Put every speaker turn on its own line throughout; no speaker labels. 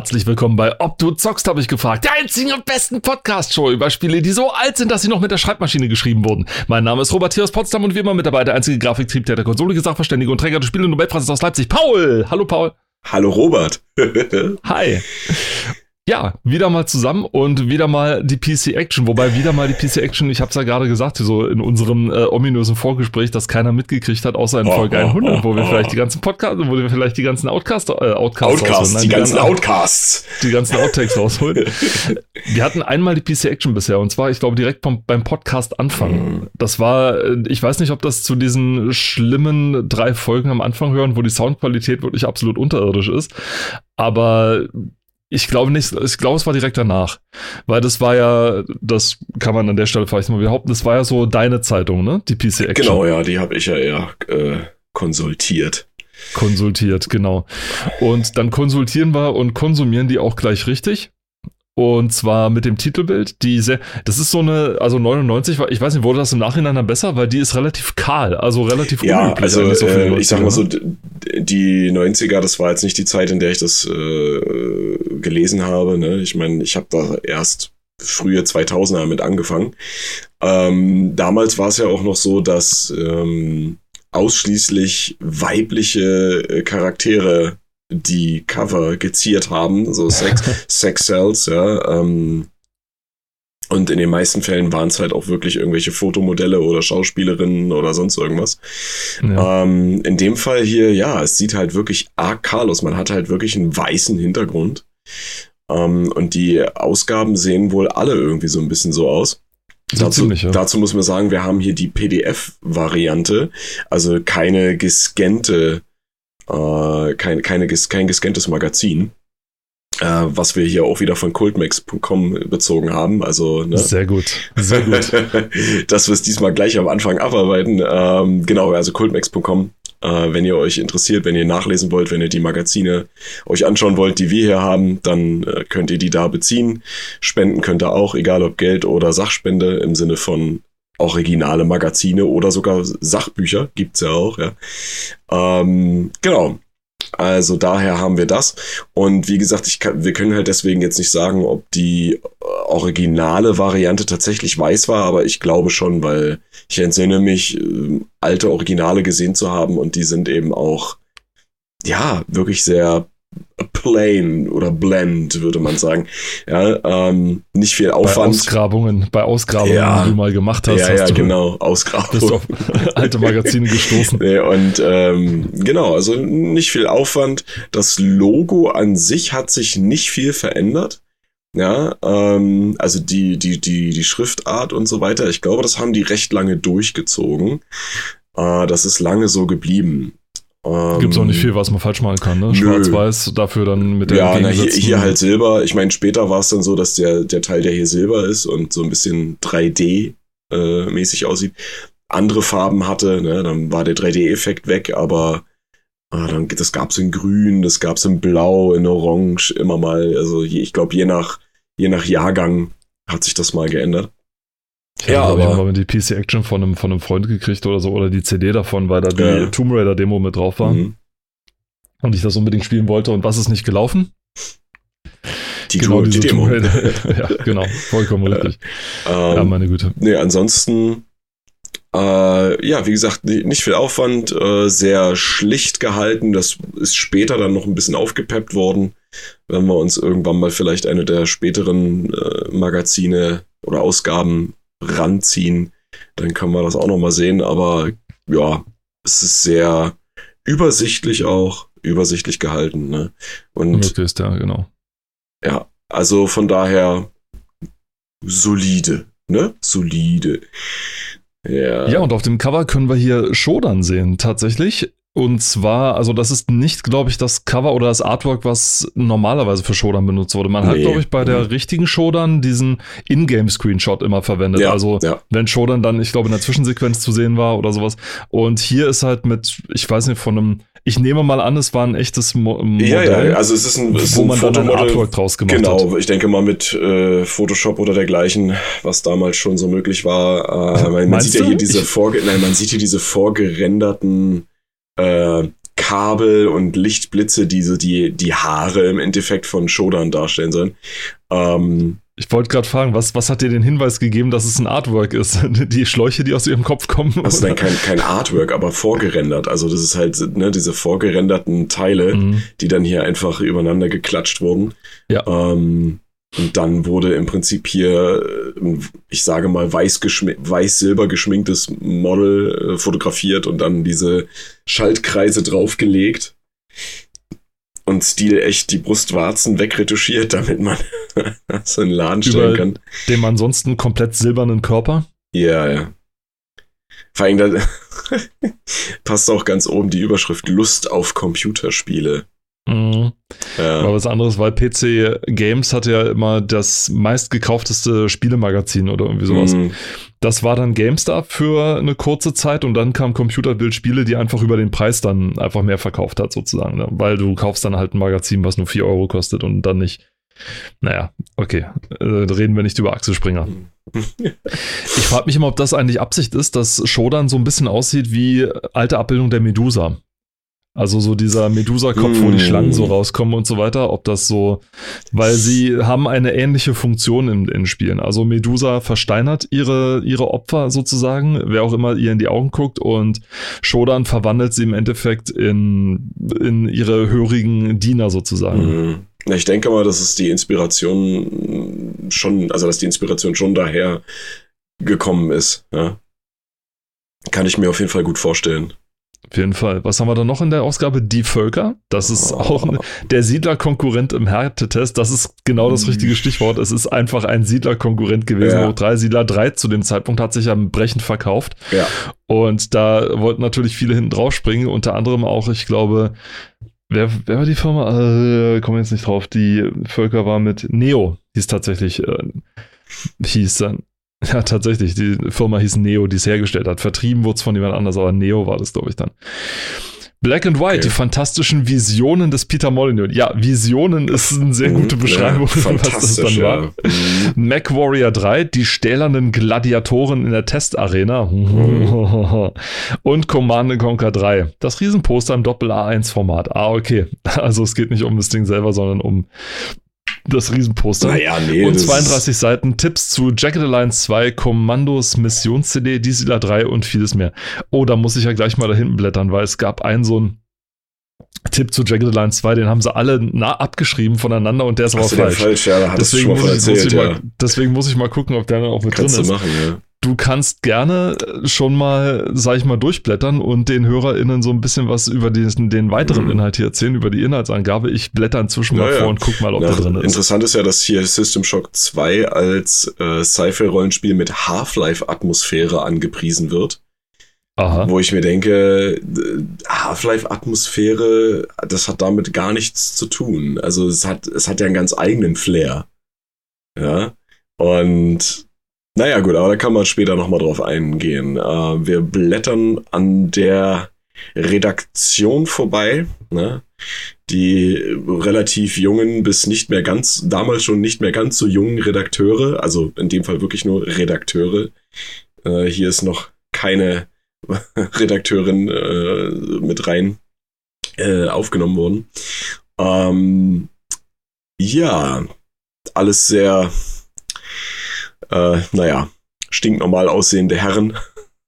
Herzlich willkommen bei Ob du zockst, habe ich gefragt. Der einzigen und besten Podcast-Show über Spiele, die so alt sind, dass sie noch mit der Schreibmaschine geschrieben wurden. Mein Name ist Robert hier aus Potsdam und wie immer mit dabei der einzige Grafiktrieb, der Konsole, Sachverständige und Träger des Spiele- und Nobelpreises aus Leipzig, Paul. Hallo, Paul.
Hallo, Robert.
Hi. Ja, wieder mal zusammen und wieder mal die PC Action, wobei wieder mal die PC Action, ich habe es ja gerade gesagt, so in unserem äh, ominösen Vorgespräch, das keiner mitgekriegt hat, außer in oh, Folge 100, oh, wo wir oh. vielleicht die ganzen Podcasts, wo wir vielleicht die ganzen Outcasts, äh,
Outcasts, Outcasts Nein, die, die, ganzen Outcasts,
die ganzen Outtakes rausholen. wir hatten einmal die PC Action bisher und zwar, ich glaube, direkt vom, beim Podcast Anfang. Mhm. Das war, äh, ich weiß nicht, ob das zu diesen schlimmen drei Folgen am Anfang hören, wo die Soundqualität wirklich absolut unterirdisch ist, aber ich glaube nicht, ich glaube, es war direkt danach. Weil das war ja, das kann man an der Stelle vielleicht mal behaupten, das war ja so deine Zeitung, ne? Die PC Action.
Genau, ja, die habe ich ja eher äh, konsultiert.
Konsultiert, genau. Und dann konsultieren wir und konsumieren die auch gleich richtig. Und zwar mit dem Titelbild, die sehr, das ist so eine, also 99, ich weiß nicht, wurde das im Nachhinein dann besser, weil die ist relativ kahl, also relativ
Ja, also so äh, ich sag mal so, die 90er, das war jetzt nicht die Zeit, in der ich das äh, gelesen habe. Ne? Ich meine, ich habe da erst frühe 2000er mit angefangen. Ähm, damals war es ja auch noch so, dass ähm, ausschließlich weibliche äh, Charaktere die Cover geziert haben, so Sex, Sex Cells, ja. Ähm, und in den meisten Fällen waren es halt auch wirklich irgendwelche Fotomodelle oder Schauspielerinnen oder sonst irgendwas. Ja. Ähm, in dem Fall hier, ja, es sieht halt wirklich arg Carlos. Man hat halt wirklich einen weißen Hintergrund. Ähm, und die Ausgaben sehen wohl alle irgendwie so ein bisschen so aus. So dazu, ziemlich, ja. dazu muss man sagen, wir haben hier die PDF-Variante, also keine gescannte äh, kein, keine, kein gescanntes Magazin. Äh, was wir hier auch wieder von cultmax.com bezogen haben. Also,
ne? Sehr gut, sehr gut.
Dass wir es diesmal gleich am Anfang abarbeiten. Ähm, genau, also cultmax.com. Äh, wenn ihr euch interessiert, wenn ihr nachlesen wollt, wenn ihr die Magazine euch anschauen wollt, die wir hier haben, dann äh, könnt ihr die da beziehen. Spenden könnt ihr auch, egal ob Geld oder Sachspende im Sinne von originale Magazine oder sogar Sachbücher gibt's ja auch, ja. Ähm, genau. Also daher haben wir das. Und wie gesagt, ich kann, wir können halt deswegen jetzt nicht sagen, ob die äh, originale Variante tatsächlich weiß war, aber ich glaube schon, weil ich entsinne mich, äh, alte Originale gesehen zu haben und die sind eben auch, ja, wirklich sehr plain oder blend, würde man sagen. Ja, ähm, nicht viel Aufwand. Bei
Ausgrabungen, bei Ausgrabungen,
ja,
die du mal gemacht hast.
Ja,
hast
ja, genau, Ausgrabungen.
Alte Magazine gestoßen.
Nee, und ähm, genau, also nicht viel Aufwand. Das Logo an sich hat sich nicht viel verändert. Ja, ähm, also die, die, die, die Schriftart und so weiter. Ich glaube, das haben die recht lange durchgezogen. Äh, das ist lange so geblieben.
Ähm, Gibt es auch nicht viel, was man falsch machen kann, ne? Schwarz-Weiß, dafür dann mit der
Ja, na, hier, hier halt Silber. Ich meine, später war es dann so, dass der, der Teil, der hier Silber ist und so ein bisschen 3D-mäßig äh, aussieht, andere Farben hatte, ne? Dann war der 3D-Effekt weg, aber ah, dann, das gab's in Grün, das gab's in Blau, in Orange, immer mal. Also ich glaube, je nach, je nach Jahrgang hat sich das mal geändert.
Ich ja, habe, aber mal die PC Action von einem, von einem Freund gekricht oder so, oder die CD davon, weil da die ja. Tomb Raider Demo mit drauf war. Mhm. Und ich das unbedingt spielen wollte. Und was ist nicht gelaufen?
Die, genau, die Demo.
ja, genau, vollkommen richtig.
Ähm, ja, meine Güte. Nee, ansonsten, äh, ja, wie gesagt, nicht viel Aufwand, äh, sehr schlicht gehalten. Das ist später dann noch ein bisschen aufgepeppt worden, wenn wir uns irgendwann mal vielleicht eine der späteren äh, Magazine oder Ausgaben ranziehen, dann können wir das auch nochmal sehen. Aber ja, es ist sehr übersichtlich auch, übersichtlich gehalten. Ne?
Und ist ja, genau.
Ja, also von daher solide, ne? Solide.
Ja. ja, und auf dem Cover können wir hier Shodan sehen, tatsächlich. Und zwar, also das ist nicht, glaube ich, das Cover oder das Artwork, was normalerweise für Shodan benutzt wurde. Man nee. hat, glaube ich, bei der mhm. richtigen Shodan diesen Ingame-Screenshot immer verwendet. Ja, also ja. wenn Shodan dann, ich glaube, in der Zwischensequenz zu sehen war oder sowas. Und hier ist halt mit, ich weiß nicht, von einem, ich nehme mal an, es war ein echtes Mo Modell.
Ja, ja, also es ist ein, es
wo ein man Fotomodell, dann ein Artwork draus gemacht
genau,
hat.
Genau, ich denke mal mit äh, Photoshop oder dergleichen, was damals schon so möglich war. Äh, man, man sieht ja hier diese vorge nein, man sieht hier diese vorgerenderten äh, Kabel und Lichtblitze, diese die die Haare im Endeffekt von Shodan darstellen sollen. Ähm,
ich wollte gerade fragen, was, was hat dir den Hinweis gegeben, dass es ein Artwork ist? Die Schläuche, die aus ihrem Kopf kommen?
Also nein, kein, kein Artwork, aber vorgerendert. Also das ist halt ne, diese vorgerenderten Teile, mhm. die dann hier einfach übereinander geklatscht wurden. Ja. Ähm, und dann wurde im Prinzip hier, äh, ich sage mal, weiß-silber geschminktes Model äh, fotografiert und dann diese Schaltkreise draufgelegt und Stil echt die Brustwarzen wegretuschiert, damit man so einen Laden stellen kann.
Dem ansonsten komplett silbernen Körper.
Ja, ja. Vor allem, da passt auch ganz oben die Überschrift Lust auf Computerspiele.
Mhm. Ja. Aber was anderes, weil PC Games hatte ja immer das meistgekaufteste Spielemagazin oder irgendwie sowas. Mhm. Das war dann GameStar für eine kurze Zeit und dann kam Computerbildspiele, die einfach über den Preis dann einfach mehr verkauft hat, sozusagen. Ne? Weil du kaufst dann halt ein Magazin, was nur 4 Euro kostet und dann nicht. Naja, okay. Äh, reden wir nicht über Axel Springer. ich frage mich immer, ob das eigentlich Absicht ist, dass Shodan so ein bisschen aussieht wie alte Abbildung der Medusa. Also so dieser Medusa-Kopf, mm. wo die Schlangen so mm. rauskommen und so weiter, ob das so, weil sie haben eine ähnliche Funktion in, in Spielen. Also Medusa versteinert ihre, ihre Opfer sozusagen, wer auch immer ihr in die Augen guckt und Shodan verwandelt sie im Endeffekt in, in ihre hörigen Diener sozusagen.
Mm. Ich denke mal, dass es die Inspiration schon, also dass die Inspiration schon daher gekommen ist. Ja? Kann ich mir auf jeden Fall gut vorstellen.
Auf jeden Fall. Was haben wir da noch in der Ausgabe? Die Völker. Das ist auch ne, der Siedlerkonkurrent im Härtetest. Das ist genau das richtige Stichwort. Es ist einfach ein Siedlerkonkurrent gewesen. Ja. Hoch 3, Siedler 3 zu dem Zeitpunkt hat sich ja brechend verkauft.
Ja.
Und da wollten natürlich viele hinten drauf springen. Unter anderem auch, ich glaube, Wer, wer war die Firma? Äh, kommen jetzt nicht drauf. Die Völker war mit Neo, hieß tatsächlich, äh, hieß dann. Ja, tatsächlich. Die Firma hieß Neo, die es hergestellt hat. Vertrieben wurde es von jemand anders, aber Neo war das, glaube ich, dann. Black and White, okay. die fantastischen Visionen des Peter Molyneux. Ja, Visionen ist eine sehr gute mhm. Beschreibung, ja, was das dann ja. war. Mhm. Mac Warrior 3, die stählernen Gladiatoren in der Testarena. Mhm. Und Command Conquer 3, das Riesenposter im Doppel-A1-Format. Ah, okay. Also es geht nicht um das Ding selber, sondern um das Riesenposter.
Naja, nee.
Und 32 Seiten Tipps zu Jacket Alliance 2, Kommandos, Missions-CD, Dieseler 3 und vieles mehr. Oh, da muss ich ja gleich mal da hinten blättern, weil es gab einen so ein Tipp zu Jagged Alliance 2, den haben sie alle nah abgeschrieben voneinander und der ist aber falsch. falsch.
Ja, deswegen, muss ich, erzählt,
muss ich ja. mal, deswegen muss ich mal gucken, ob der auch mit Kannst drin ist. Machen, ja du kannst gerne äh, schon mal, sag ich mal, durchblättern und den HörerInnen so ein bisschen was über diesen, den weiteren mhm. Inhalt hier erzählen, über die Inhaltsangabe. Ich blätter inzwischen mal ja, vor und guck mal, ob ja, da drin ist.
Interessant ist ja, dass hier System Shock 2 als äh, Sci-Fi-Rollenspiel mit Half-Life-Atmosphäre angepriesen wird. Aha. Wo ich mir denke, Half-Life-Atmosphäre, das hat damit gar nichts zu tun. Also es hat, es hat ja einen ganz eigenen Flair. Ja. Und naja, gut, aber da kann man später nochmal drauf eingehen. Äh, wir blättern an der Redaktion vorbei. Ne? Die relativ jungen bis nicht mehr ganz, damals schon nicht mehr ganz so jungen Redakteure, also in dem Fall wirklich nur Redakteure. Äh, hier ist noch keine Redakteurin äh, mit rein äh, aufgenommen worden. Ähm, ja, alles sehr äh, naja, stinknormal aussehende Herren.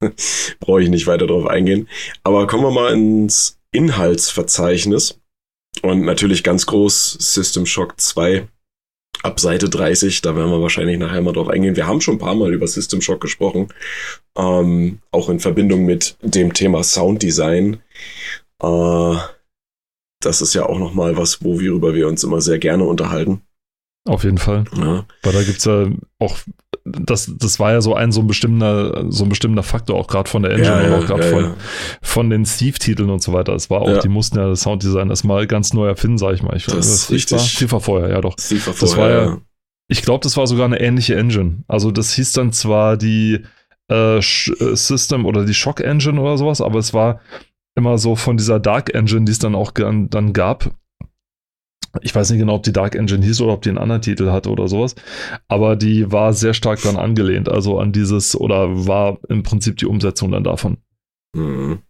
Brauche ich nicht weiter drauf eingehen. Aber kommen wir mal ins Inhaltsverzeichnis. Und natürlich ganz groß System Shock 2 ab Seite 30. Da werden wir wahrscheinlich nachher mal drauf eingehen. Wir haben schon ein paar Mal über System Shock gesprochen. Ähm, auch in Verbindung mit dem Thema Sounddesign. Äh, das ist ja auch nochmal was, worüber wir uns immer sehr gerne unterhalten.
Auf jeden Fall. Ja. Weil da gibt es ja auch, das, das war ja so ein so ein bestimmter, so ein bestimmter Faktor, auch gerade von der Engine ja, ja, und auch gerade ja, von, von den Steve-Titeln und so weiter. Es war auch, die mussten ja das Sounddesign erstmal ganz neu erfinden, sag ich mal. Ich,
das ist richtig. War,
Steve war vorher, ja doch.
Steve war
vorher, das war ja, ich glaube, das war sogar eine ähnliche Engine. Also das hieß dann zwar die äh, äh, System oder die Shock Engine oder sowas, aber es war immer so von dieser Dark Engine, die es dann auch dann gab, ich weiß nicht genau, ob die Dark Engine hieß oder ob die einen anderen Titel hatte oder sowas. Aber die war sehr stark daran angelehnt, also an dieses, oder war im Prinzip die Umsetzung dann davon.
Mhm.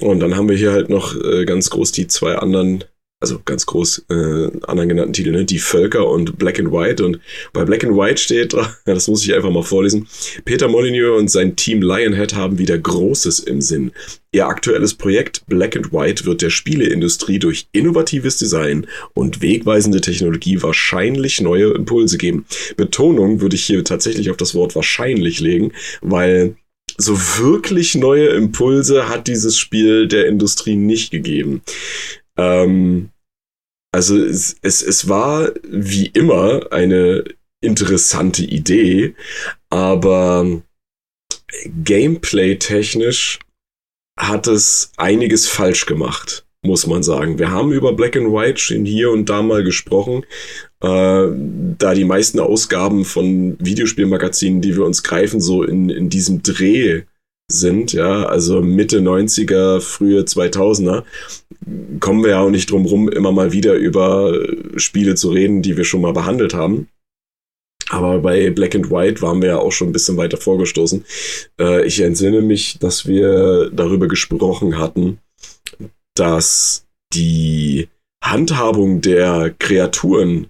Und dann haben wir hier halt noch äh, ganz groß die zwei anderen also ganz groß äh, anderen genannten Titel, ne? Die Völker und Black and White. Und bei Black and White steht, das muss ich einfach mal vorlesen, Peter Molyneux und sein Team Lionhead haben wieder Großes im Sinn. Ihr aktuelles Projekt Black and White wird der Spieleindustrie durch innovatives Design und wegweisende Technologie wahrscheinlich neue Impulse geben. Betonung würde ich hier tatsächlich auf das Wort wahrscheinlich legen, weil so wirklich neue Impulse hat dieses Spiel der Industrie nicht gegeben. Ähm, also es, es, es war wie immer eine interessante Idee, aber gameplay-technisch hat es einiges falsch gemacht, muss man sagen. Wir haben über Black and White schon hier und da mal gesprochen, äh, da die meisten Ausgaben von Videospielmagazinen, die wir uns greifen, so in, in diesem Dreh sind, ja, also Mitte 90er, frühe 2000er, kommen wir ja auch nicht drum rum, immer mal wieder über Spiele zu reden, die wir schon mal behandelt haben. Aber bei Black and White waren wir ja auch schon ein bisschen weiter vorgestoßen. Äh, ich entsinne mich, dass wir darüber gesprochen hatten, dass die Handhabung der Kreaturen,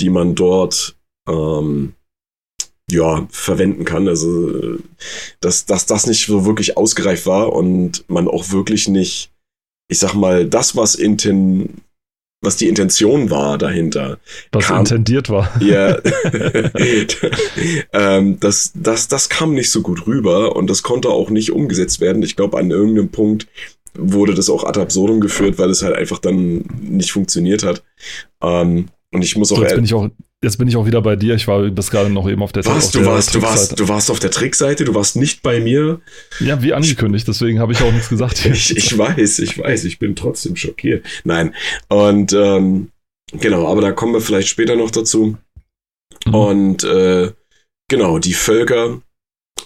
die man dort ähm, ja, verwenden kann. Also, dass, dass das nicht so wirklich ausgereift war und man auch wirklich nicht, ich sag mal, das, was inten, was die Intention war dahinter.
Was kam, intendiert war.
Ja. ähm, das, das, das kam nicht so gut rüber und das konnte auch nicht umgesetzt werden. Ich glaube, an irgendeinem Punkt wurde das auch ad absurdum geführt, weil es halt einfach dann nicht funktioniert hat. Ähm, und ich muss auch.
So, jetzt bin ich auch Jetzt bin ich auch wieder bei dir. Ich war bis gerade noch eben auf der,
Was, auf
du
der warst, du warst, du warst auf der Trickseite, du warst nicht bei mir.
Ja, wie angekündigt, deswegen habe ich auch nichts gesagt.
ich, ich weiß, ich weiß, ich bin trotzdem schockiert. Nein. Und ähm, genau, aber da kommen wir vielleicht später noch dazu. Mhm. Und äh, genau, die Völker,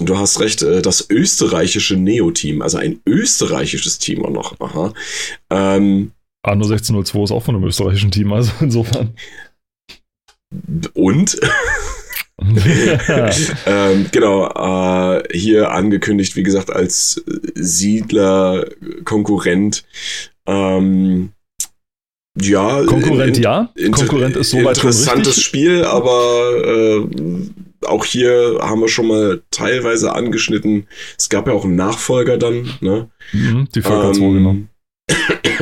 du hast recht, äh, das österreichische Neo-Team, also ein österreichisches Team auch noch. Aha. Ähm,
Anno 1602 ist auch von einem österreichischen Team, also insofern.
Und? ähm, genau, äh, hier angekündigt, wie gesagt, als Siedler-Konkurrent. Ähm, ja,
Konkurrent in, ja. Konkurrent ist soweit
interessantes Spiel, aber äh, auch hier haben wir schon mal teilweise angeschnitten. Es gab ja auch einen Nachfolger dann, ne?
Mhm, die Völker ähm, 2, genau.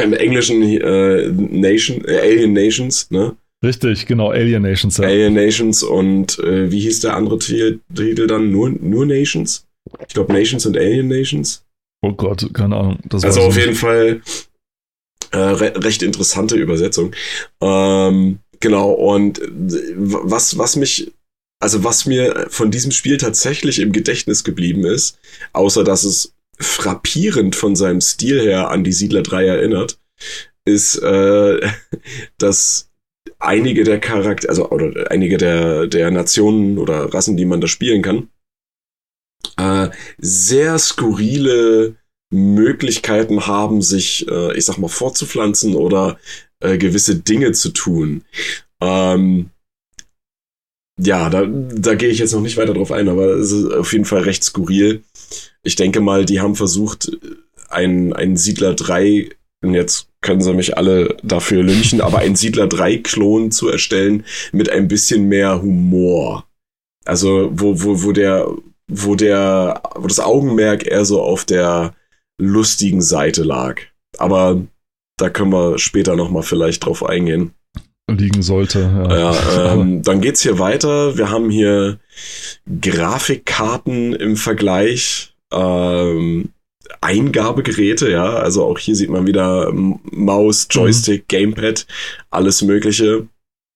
Im Englischen äh, Nation, äh, Alien Nations, ne?
Richtig, genau, Alien Nations.
Ja. Alien Nations und äh, wie hieß der andere Titel dann? Nur, nur Nations? Ich glaube Nations und Alien Nations.
Oh Gott, keine Ahnung.
also auf jeden Fall äh, re recht interessante Übersetzung. Ähm, genau, und was, was mich, also was mir von diesem Spiel tatsächlich im Gedächtnis geblieben ist, außer dass es frappierend von seinem Stil her an die Siedler 3 erinnert, ist, äh, dass einige der Charakter, also oder einige der, der Nationen oder Rassen, die man da spielen kann, äh, sehr skurrile Möglichkeiten haben, sich, äh, ich sag mal, fortzupflanzen oder äh, gewisse Dinge zu tun. Ähm, ja, da, da gehe ich jetzt noch nicht weiter drauf ein, aber es ist auf jeden Fall recht skurril. Ich denke mal, die haben versucht, ein, ein Siedler 3 und jetzt können sie mich alle dafür lynchen, aber ein Siedler 3 Klon zu erstellen mit ein bisschen mehr Humor. Also, wo, wo, wo der, wo der, wo das Augenmerk eher so auf der lustigen Seite lag. Aber da können wir später nochmal vielleicht drauf eingehen.
Liegen sollte,
ja. ja ähm, dann geht's hier weiter. Wir haben hier Grafikkarten im Vergleich. Ähm, Eingabegeräte, ja. Also auch hier sieht man wieder Maus, mhm. Joystick, mhm. Gamepad, alles Mögliche.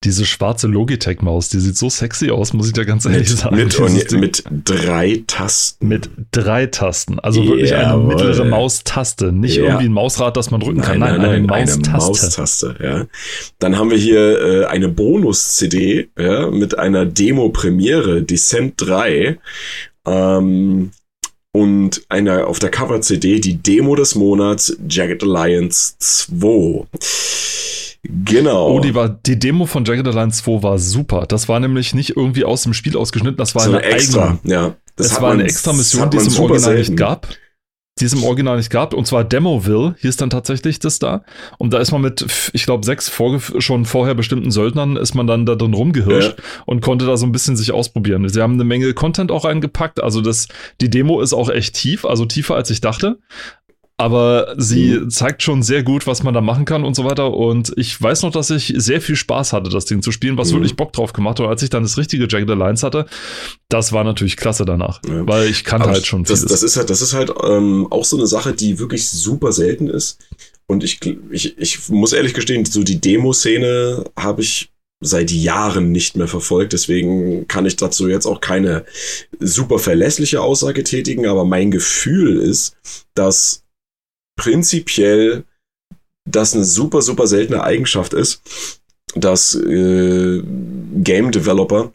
Diese schwarze Logitech-Maus, die sieht so sexy aus, muss ich dir ganz ehrlich
mit,
sagen.
Mit, und, mit drei Tasten.
Mit drei Tasten. Also Jawohl. wirklich eine mittlere Maustaste. Nicht ja. irgendwie ein Mausrad, das man drücken kann.
Nein, nein, nein eine, Maustaste. Eine Maustaste ja. Dann haben wir hier äh, eine Bonus-CD ja, mit einer Demo-Premiere, Descent 3. Ähm, und einer auf der Cover-CD die Demo des Monats Jagged Alliance 2. Genau.
Oh, die war die Demo von Jagged Alliance 2 war super. Das war nämlich nicht irgendwie aus dem Spiel ausgeschnitten, das war so eine
extra,
eigene.
Ja,
das war eine extra Mission, die es im Original selten. nicht gab. Die es im Original nicht gab. Und zwar Demoville hieß dann tatsächlich das da. Und da ist man mit, ich glaube, sechs schon vorher bestimmten Söldnern ist man dann da drin rumgehirscht ja. und konnte da so ein bisschen sich ausprobieren. Sie haben eine Menge Content auch reingepackt. Also das, die Demo ist auch echt tief, also tiefer als ich dachte aber sie mhm. zeigt schon sehr gut, was man da machen kann und so weiter. Und ich weiß noch, dass ich sehr viel Spaß hatte, das Ding zu spielen, was mhm. wirklich Bock drauf gemacht hat. Und als ich dann das richtige Jagged Alliance hatte, das war natürlich klasse danach, ja. weil ich kannte halt schon
vieles. Das, das ist halt, das ist halt ähm, auch so eine Sache, die wirklich super selten ist. Und ich, ich, ich muss ehrlich gestehen, so die Demo-Szene habe ich seit Jahren nicht mehr verfolgt. Deswegen kann ich dazu jetzt auch keine super verlässliche Aussage tätigen. Aber mein Gefühl ist, dass prinzipiell das eine super, super seltene Eigenschaft ist, dass äh, Game Developer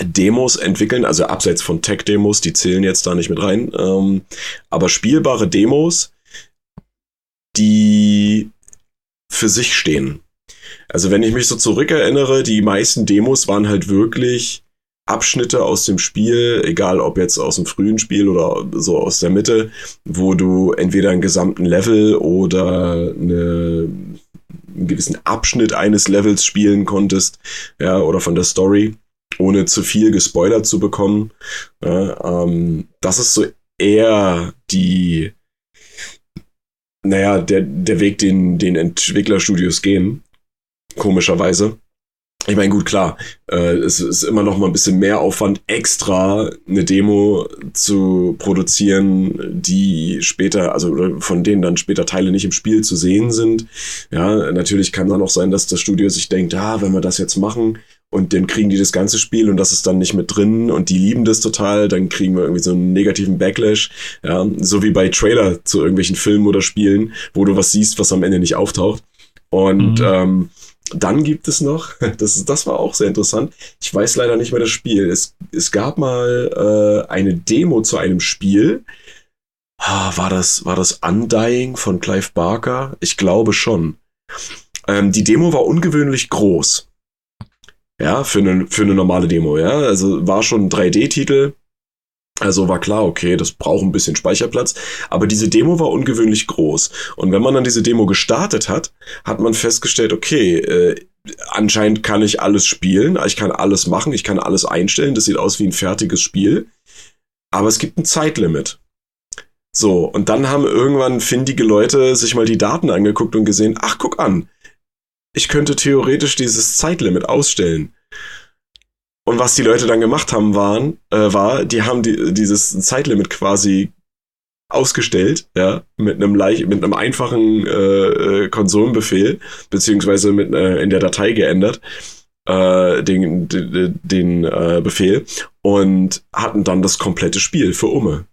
Demos entwickeln, also abseits von Tech-Demos, die zählen jetzt da nicht mit rein, ähm, aber spielbare Demos, die für sich stehen. Also wenn ich mich so zurückerinnere, die meisten Demos waren halt wirklich Abschnitte aus dem Spiel, egal ob jetzt aus dem frühen Spiel oder so aus der Mitte, wo du entweder einen gesamten Level oder eine, einen gewissen Abschnitt eines Levels spielen konntest, ja, oder von der Story, ohne zu viel gespoilert zu bekommen. Ja, ähm, das ist so eher die, naja, der, der Weg, den, den Entwicklerstudios gehen, komischerweise ich meine, gut, klar, äh, es ist immer noch mal ein bisschen mehr Aufwand, extra eine Demo zu produzieren, die später, also von denen dann später Teile nicht im Spiel zu sehen sind. Ja, natürlich kann dann auch sein, dass das Studio sich denkt, ah, wenn wir das jetzt machen und dann kriegen die das ganze Spiel und das ist dann nicht mit drin und die lieben das total, dann kriegen wir irgendwie so einen negativen Backlash. Ja, so wie bei Trailer zu irgendwelchen Filmen oder Spielen, wo du was siehst, was am Ende nicht auftaucht. Und mhm. ähm, dann gibt es noch, das, das war auch sehr interessant, ich weiß leider nicht mehr das Spiel. Es, es gab mal äh, eine Demo zu einem Spiel. Ah, war, das, war das Undying von Clive Barker? Ich glaube schon. Ähm, die Demo war ungewöhnlich groß. Ja, für eine, für eine normale Demo, ja. Also war schon ein 3D-Titel also war klar, okay, das braucht ein bisschen Speicherplatz, aber diese Demo war ungewöhnlich groß. Und wenn man dann diese Demo gestartet hat, hat man festgestellt, okay, äh, anscheinend kann ich alles spielen, ich kann alles machen, ich kann alles einstellen, das sieht aus wie ein fertiges Spiel, aber es gibt ein Zeitlimit. So, und dann haben irgendwann findige Leute sich mal die Daten angeguckt und gesehen, ach, guck an, ich könnte theoretisch dieses Zeitlimit ausstellen. Und was die Leute dann gemacht haben, waren, äh, war, die haben die, dieses Zeitlimit quasi ausgestellt, ja, mit einem leicht, mit einem einfachen äh, äh, Konsolenbefehl, beziehungsweise mit äh, in der Datei geändert, äh, den, den, den äh, Befehl und hatten dann das komplette Spiel für Umme.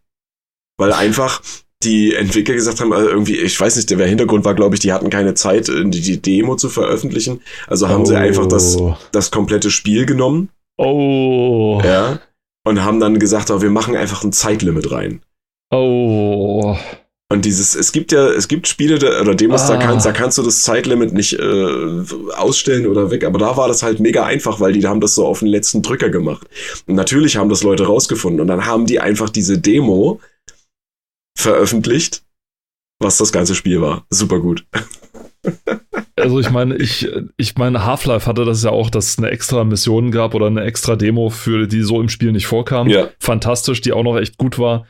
Weil einfach die Entwickler gesagt haben, also irgendwie, ich weiß nicht, der Hintergrund war, glaube ich, die hatten keine Zeit, die, die Demo zu veröffentlichen. Also haben oh. sie einfach das, oh. das komplette Spiel genommen
Oh.
Ja. Und haben dann gesagt, oh, wir machen einfach ein Zeitlimit rein.
Oh.
Und dieses, es gibt ja, es gibt Spiele oder Demos, ah. da, kannst, da kannst du das Zeitlimit nicht äh, ausstellen oder weg, aber da war das halt mega einfach, weil die haben das so auf den letzten Drücker gemacht. Und natürlich haben das Leute rausgefunden und dann haben die einfach diese Demo veröffentlicht, was das ganze Spiel war. Super gut.
Also ich meine, ich, ich meine, Half-Life hatte das ja auch, dass es eine extra Mission gab oder eine extra Demo für die so im Spiel nicht vorkam. Ja. Fantastisch, die auch noch echt gut war.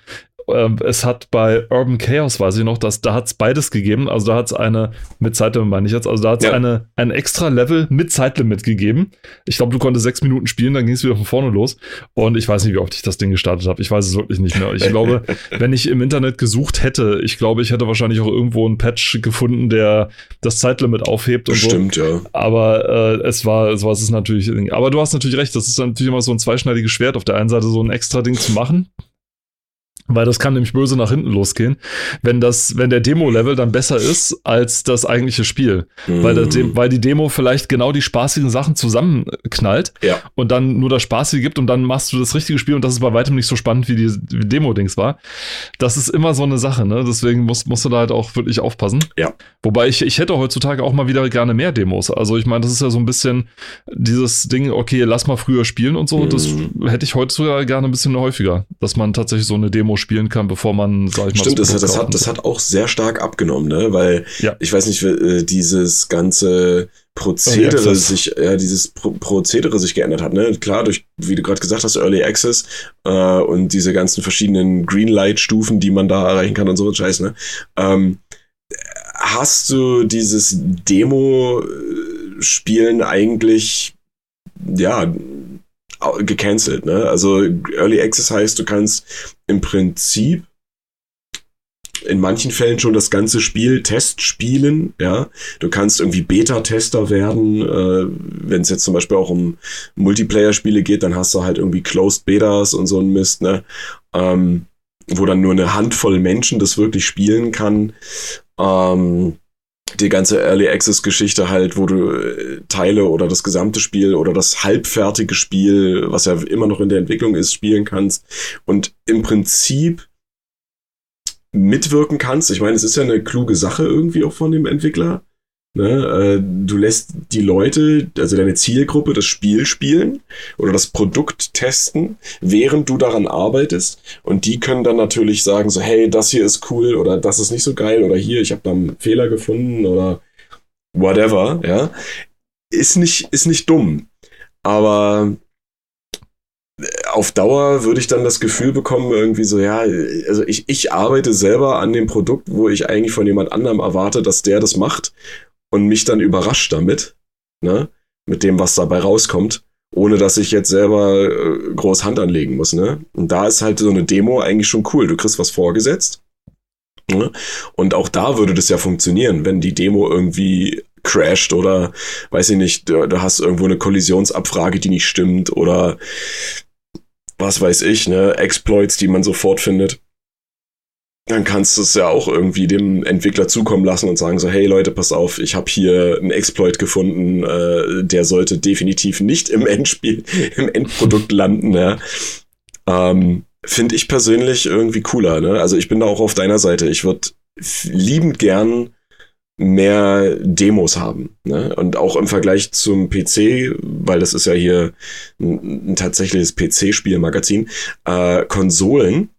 Ähm, es hat bei Urban Chaos, weiß ich noch, dass da hat es beides gegeben. Also da hat es eine, mit Zeitlimit meine ich jetzt, also da hat es ja. eine, ein extra Level mit Zeitlimit gegeben. Ich glaube, du konntest sechs Minuten spielen, dann ging es wieder von vorne los. Und ich weiß nicht, wie oft ich das Ding gestartet habe. Ich weiß es wirklich nicht mehr. Ich glaube, wenn ich im Internet gesucht hätte, ich glaube, ich hätte wahrscheinlich auch irgendwo einen Patch gefunden, der das Zeitlimit aufhebt
Stimmt, so. ja.
Aber äh, es war, es war es ist natürlich. Aber du hast natürlich recht, das ist natürlich immer so ein zweischneidiges Schwert. Auf der einen Seite so ein extra Ding zu machen weil das kann nämlich böse nach hinten losgehen, wenn das, wenn der Demo-Level dann besser ist als das eigentliche Spiel. Mhm. Weil, das, weil die Demo vielleicht genau die spaßigen Sachen zusammenknallt
ja.
und dann nur das Spaßige gibt und dann machst du das richtige Spiel und das ist bei weitem nicht so spannend, wie die, Demo-Dings war. Das ist immer so eine Sache, ne? Deswegen musst, musst du da halt auch wirklich aufpassen.
Ja.
Wobei ich, ich hätte heutzutage auch mal wieder gerne mehr Demos. Also ich meine, das ist ja so ein bisschen dieses Ding, okay, lass mal früher spielen und so. Mhm. Das hätte ich heutzutage gerne ein bisschen häufiger, dass man tatsächlich so eine Demo Demo spielen kann, bevor man,
sag ich mal, Stimmt, das, das, hat, das hat auch sehr stark abgenommen, ne? Weil ja. ich weiß nicht, äh, dieses ganze Prozedere sich, ja, dieses Pro Prozedere sich geändert hat, ne? Klar, durch, wie du gerade gesagt hast, Early Access äh, und diese ganzen verschiedenen Greenlight-Stufen, die man da erreichen kann und so Scheiß, ne? Ähm, hast du dieses Demo-Spielen eigentlich, ja, gecancelt, ne? Also Early Access heißt, du kannst im Prinzip in manchen Fällen schon das ganze Spiel Test spielen, ja. Du kannst irgendwie Beta-Tester werden, äh, wenn es jetzt zum Beispiel auch um Multiplayer-Spiele geht, dann hast du halt irgendwie Closed Betas und so ein Mist, ne? Ähm, wo dann nur eine Handvoll Menschen das wirklich spielen kann. Ähm, die ganze Early Access Geschichte halt, wo du äh, Teile oder das gesamte Spiel oder das halbfertige Spiel, was ja immer noch in der Entwicklung ist, spielen kannst und im Prinzip mitwirken kannst. Ich meine, es ist ja eine kluge Sache irgendwie auch von dem Entwickler. Ne, äh, du lässt die Leute, also deine Zielgruppe, das Spiel spielen oder das Produkt testen, während du daran arbeitest. Und die können dann natürlich sagen, so, hey, das hier ist cool oder das ist nicht so geil oder hier, ich habe da einen Fehler gefunden oder whatever, ja. Ist nicht, ist nicht dumm. Aber auf Dauer würde ich dann das Gefühl bekommen, irgendwie so, ja, also ich, ich arbeite selber an dem Produkt, wo ich eigentlich von jemand anderem erwarte, dass der das macht und mich dann überrascht damit, ne, mit dem, was dabei rauskommt, ohne dass ich jetzt selber äh, groß Hand anlegen muss, ne. Und da ist halt so eine Demo eigentlich schon cool. Du kriegst was vorgesetzt. Ne? Und auch da würde das ja funktionieren, wenn die Demo irgendwie crasht oder weiß ich nicht, du, du hast irgendwo eine Kollisionsabfrage, die nicht stimmt oder was weiß ich, ne, Exploits, die man sofort findet dann kannst du es ja auch irgendwie dem Entwickler zukommen lassen und sagen so, hey Leute, pass auf, ich habe hier einen Exploit gefunden, äh, der sollte definitiv nicht im Endspiel, im Endprodukt landen, ja. Ähm, Finde ich persönlich irgendwie cooler, ne? Also ich bin da auch auf deiner Seite. Ich würde liebend gern mehr Demos haben. Ne? Und auch im Vergleich zum PC, weil das ist ja hier ein, ein tatsächliches PC-Spielmagazin, äh, Konsolen,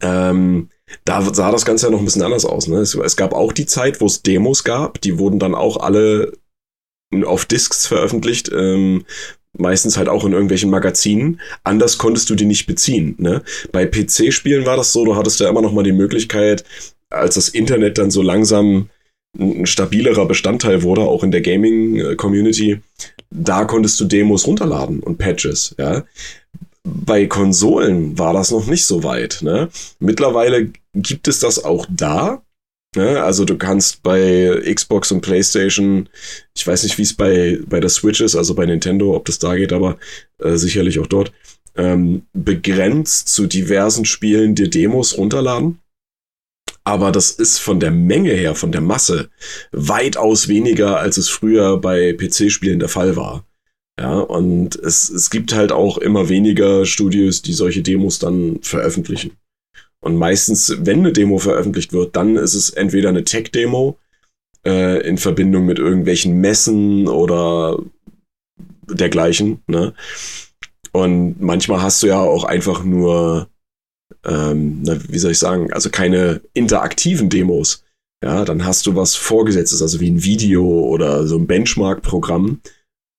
ähm, da sah das Ganze ja noch ein bisschen anders aus. Ne? Es, es gab auch die Zeit, wo es Demos gab, die wurden dann auch alle auf Discs veröffentlicht, ähm, meistens halt auch in irgendwelchen Magazinen. Anders konntest du die nicht beziehen. Ne? Bei PC-Spielen war das so, du hattest ja immer noch mal die Möglichkeit, als das Internet dann so langsam ein stabilerer Bestandteil wurde, auch in der Gaming-Community, da konntest du Demos runterladen und Patches, ja bei Konsolen war das noch nicht so weit. Ne? Mittlerweile gibt es das auch da. Ne? Also du kannst bei Xbox und PlayStation, ich weiß nicht, wie es bei, bei der Switch ist, also bei Nintendo, ob das da geht, aber äh, sicherlich auch dort, ähm, begrenzt zu diversen Spielen dir Demos runterladen. Aber das ist von der Menge her, von der Masse, weitaus weniger, als es früher bei PC-Spielen der Fall war. Ja, und es, es gibt halt auch immer weniger Studios, die solche Demos dann veröffentlichen. Und meistens, wenn eine Demo veröffentlicht wird, dann ist es entweder eine Tech-Demo äh, in Verbindung mit irgendwelchen Messen oder dergleichen. Ne? Und manchmal hast du ja auch einfach nur, ähm, na, wie soll ich sagen, also keine interaktiven Demos. Ja, dann hast du was Vorgesetztes, also wie ein Video oder so ein Benchmark-Programm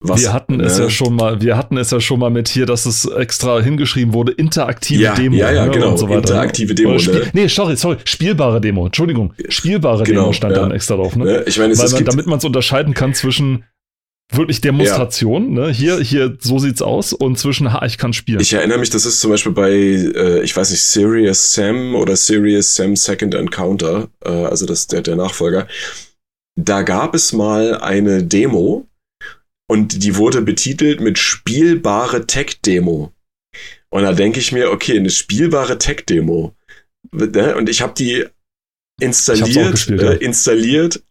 was, wir hatten es ja ne? schon mal, wir hatten es ja schon mal mit hier, dass es extra hingeschrieben wurde, interaktive
ja,
Demo.
Ja, ja, ne, genau, so interaktive Demo.
Spiel, ne? Nee, sorry, sorry, spielbare Demo, Entschuldigung, spielbare genau, Demo stand ja. dann extra drauf. Ne? Ja,
ich meine, es,
Weil man, damit man es unterscheiden kann zwischen wirklich Demonstration, ja. ne? Hier, hier, so sieht's aus und zwischen, ha, ich kann spielen.
Ich erinnere mich, das ist zum Beispiel bei, äh, ich weiß nicht, Serious Sam oder Serious Sam Second Encounter, äh, also das der, der Nachfolger. Da gab es mal eine Demo, und die wurde betitelt mit spielbare Tech-Demo. Und da denke ich mir, okay, eine spielbare Tech-Demo. Ne? Und ich habe die installiert, gespielt, ja. äh, installiert,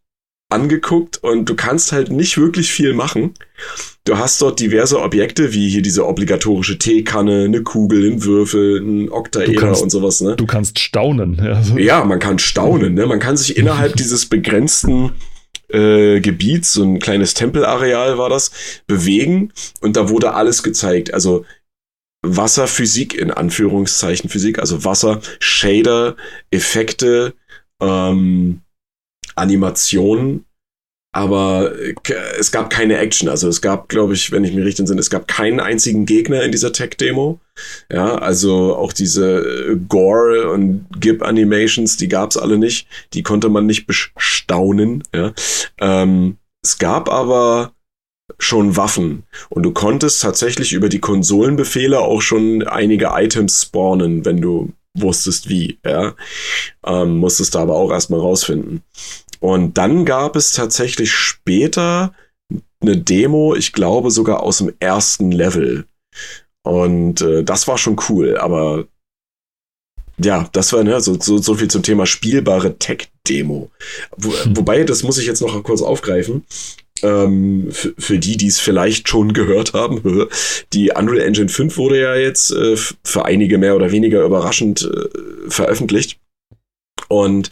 angeguckt und du kannst halt nicht wirklich viel machen. Du hast dort diverse Objekte, wie hier diese obligatorische Teekanne, eine Kugel, ein Würfel, ein Oktaeder und sowas. Ne?
Du kannst staunen. Ja,
ja man kann staunen. Ne? Man kann sich innerhalb dieses begrenzten äh, Gebiets, so ein kleines Tempelareal war das, bewegen und da wurde alles gezeigt. Also Wasserphysik in Anführungszeichen Physik, also Wasser, Shader, Effekte, ähm, Animationen, aber es gab keine Action. Also es gab, glaube ich, wenn ich mir richtig entsinne, es gab keinen einzigen Gegner in dieser Tech-Demo. Ja, also auch diese äh, Gore und Gib-Animations, die gab es alle nicht. Die konnte man nicht bestaunen. Ja. Ähm, es gab aber schon Waffen und du konntest tatsächlich über die Konsolenbefehle auch schon einige Items spawnen, wenn du wusstest wie, ja. Ähm, musstest da aber auch erstmal rausfinden. Und dann gab es tatsächlich später eine Demo, ich glaube sogar aus dem ersten Level. Und äh, das war schon cool, aber ja, das war ne, so, so, so viel zum Thema spielbare Tech-Demo. Wo, hm. Wobei, das muss ich jetzt noch kurz aufgreifen. Ähm, für, für die, die es vielleicht schon gehört haben, die Unreal Engine 5 wurde ja jetzt äh, für einige mehr oder weniger überraschend äh, veröffentlicht. Und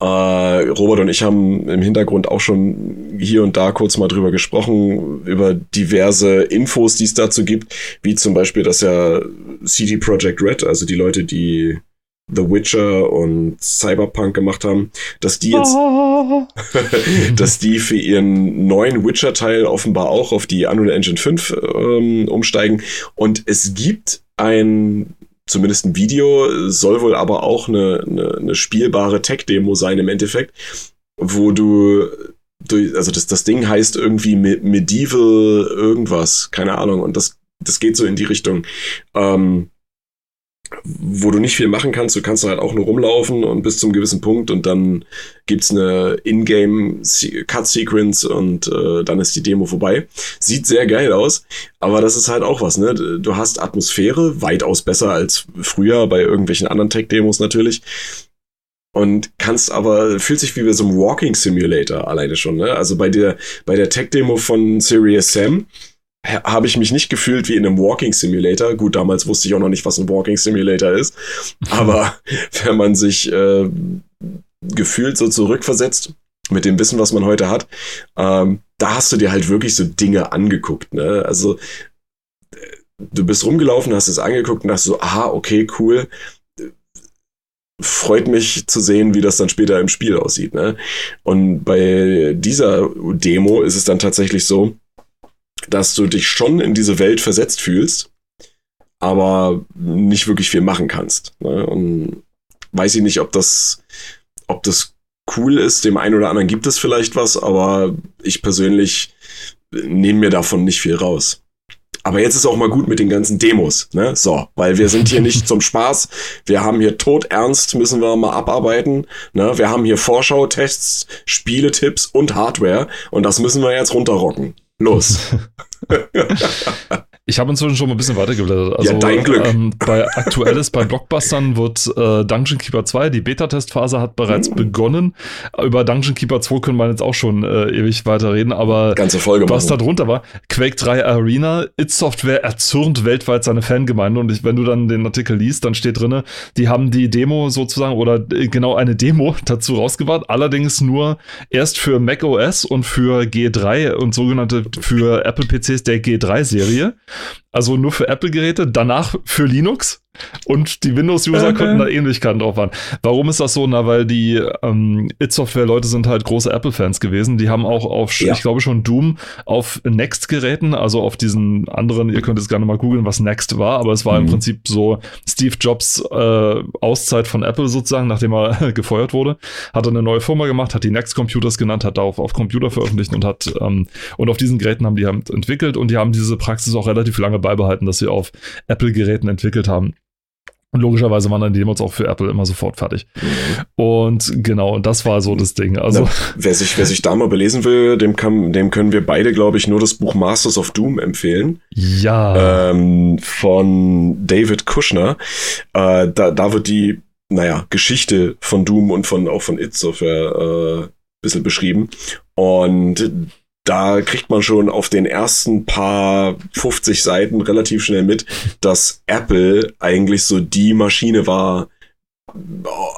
äh, Robert und ich haben im Hintergrund auch schon hier und da kurz mal drüber gesprochen, über diverse Infos, die es dazu gibt, wie zum Beispiel, dass ja CD Projekt Red, also die Leute, die The Witcher und Cyberpunk gemacht haben, dass die jetzt, dass die für ihren neuen Witcher-Teil offenbar auch auf die Unreal Engine 5 ähm, umsteigen. Und es gibt ein zumindest ein Video, soll wohl aber auch eine, eine, eine spielbare Tech-Demo sein im Endeffekt, wo du durch, also das, das Ding heißt irgendwie Medieval irgendwas, keine Ahnung, und das, das geht so in die Richtung. Ähm, wo du nicht viel machen kannst. Du kannst halt auch nur rumlaufen und bis zum gewissen Punkt und dann gibt's eine Ingame Cut Sequence und äh, dann ist die Demo vorbei. Sieht sehr geil aus, aber das ist halt auch was, ne? Du hast Atmosphäre, weitaus besser als früher bei irgendwelchen anderen Tech Demos natürlich. Und kannst aber, fühlt sich wie bei so einem Walking Simulator alleine schon, ne? Also bei der, bei der Tech-Demo von Serious Sam, habe ich mich nicht gefühlt wie in einem Walking Simulator. Gut, damals wusste ich auch noch nicht, was ein Walking Simulator ist. Aber wenn man sich äh, gefühlt so zurückversetzt mit dem Wissen, was man heute hat, ähm, da hast du dir halt wirklich so Dinge angeguckt. Ne? Also du bist rumgelaufen, hast es angeguckt und dachtest so, aha, okay, cool. Freut mich zu sehen, wie das dann später im Spiel aussieht. Ne? Und bei dieser Demo ist es dann tatsächlich so, dass du dich schon in diese Welt versetzt fühlst, aber nicht wirklich viel machen kannst. Ne? Und weiß ich nicht, ob das, ob das cool ist. Dem einen oder anderen gibt es vielleicht was, aber ich persönlich nehme mir davon nicht viel raus. Aber jetzt ist auch mal gut mit den ganzen Demos, ne? So, weil wir sind hier nicht zum Spaß. Wir haben hier todernst, müssen wir mal abarbeiten. Ne? Wir haben hier Vorschau-Tests, Spieletipps und Hardware und das müssen wir jetzt runterrocken. Los.
Ich habe inzwischen schon mal ein bisschen weitergeblättert. Also,
ja, dein Glück. Ähm,
bei aktuelles, bei Blockbustern wird äh, Dungeon Keeper 2, die Beta-Testphase hat bereits mhm. begonnen. Über Dungeon Keeper 2 können wir jetzt auch schon äh, ewig weiterreden, aber
Ganze Folge
was da drunter war, Quake 3 Arena, It Software erzürnt weltweit seine Fangemeinde und ich, wenn du dann den Artikel liest, dann steht drinne, die haben die Demo sozusagen oder äh, genau eine Demo dazu rausgebracht, allerdings nur erst für Mac OS und für G3 und sogenannte für Apple PCs der G3-Serie. Also nur für Apple-Geräte, danach für Linux. Und die Windows-User konnten da Ähnlichkeiten drauf haben. Warum ist das so? Na, weil die ähm, It-Software-Leute sind halt große Apple-Fans gewesen. Die haben auch auf, ja. ich glaube schon Doom auf Next-Geräten, also auf diesen anderen, ihr könnt es gerne mal googeln, was Next war, aber es war mhm. im Prinzip so Steve Jobs äh, Auszeit von Apple sozusagen, nachdem er gefeuert wurde. Hat er eine neue Firma gemacht, hat die Next Computers genannt, hat darauf auf Computer veröffentlicht und hat ähm, und auf diesen Geräten haben die haben entwickelt und die haben diese Praxis auch relativ lange beibehalten, dass sie auf Apple-Geräten entwickelt haben. Und logischerweise waren dann die Demos auch für Apple immer sofort fertig. Mhm. Und genau, das war so das Ding. Also,
Na, wer, sich, wer sich da mal belesen will, dem, kann, dem können wir beide, glaube ich, nur das Buch Masters of Doom empfehlen.
Ja.
Ähm, von David Kushner. Äh, da, da wird die, naja, Geschichte von Doom und von auch von It Software äh, bisschen beschrieben. Und da kriegt man schon auf den ersten paar 50 Seiten relativ schnell mit, dass Apple eigentlich so die Maschine war,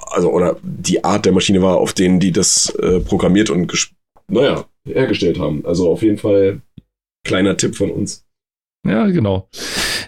also oder die Art der Maschine war, auf denen die das äh, programmiert und naja, hergestellt haben. Also auf jeden Fall kleiner Tipp von uns.
Ja, genau.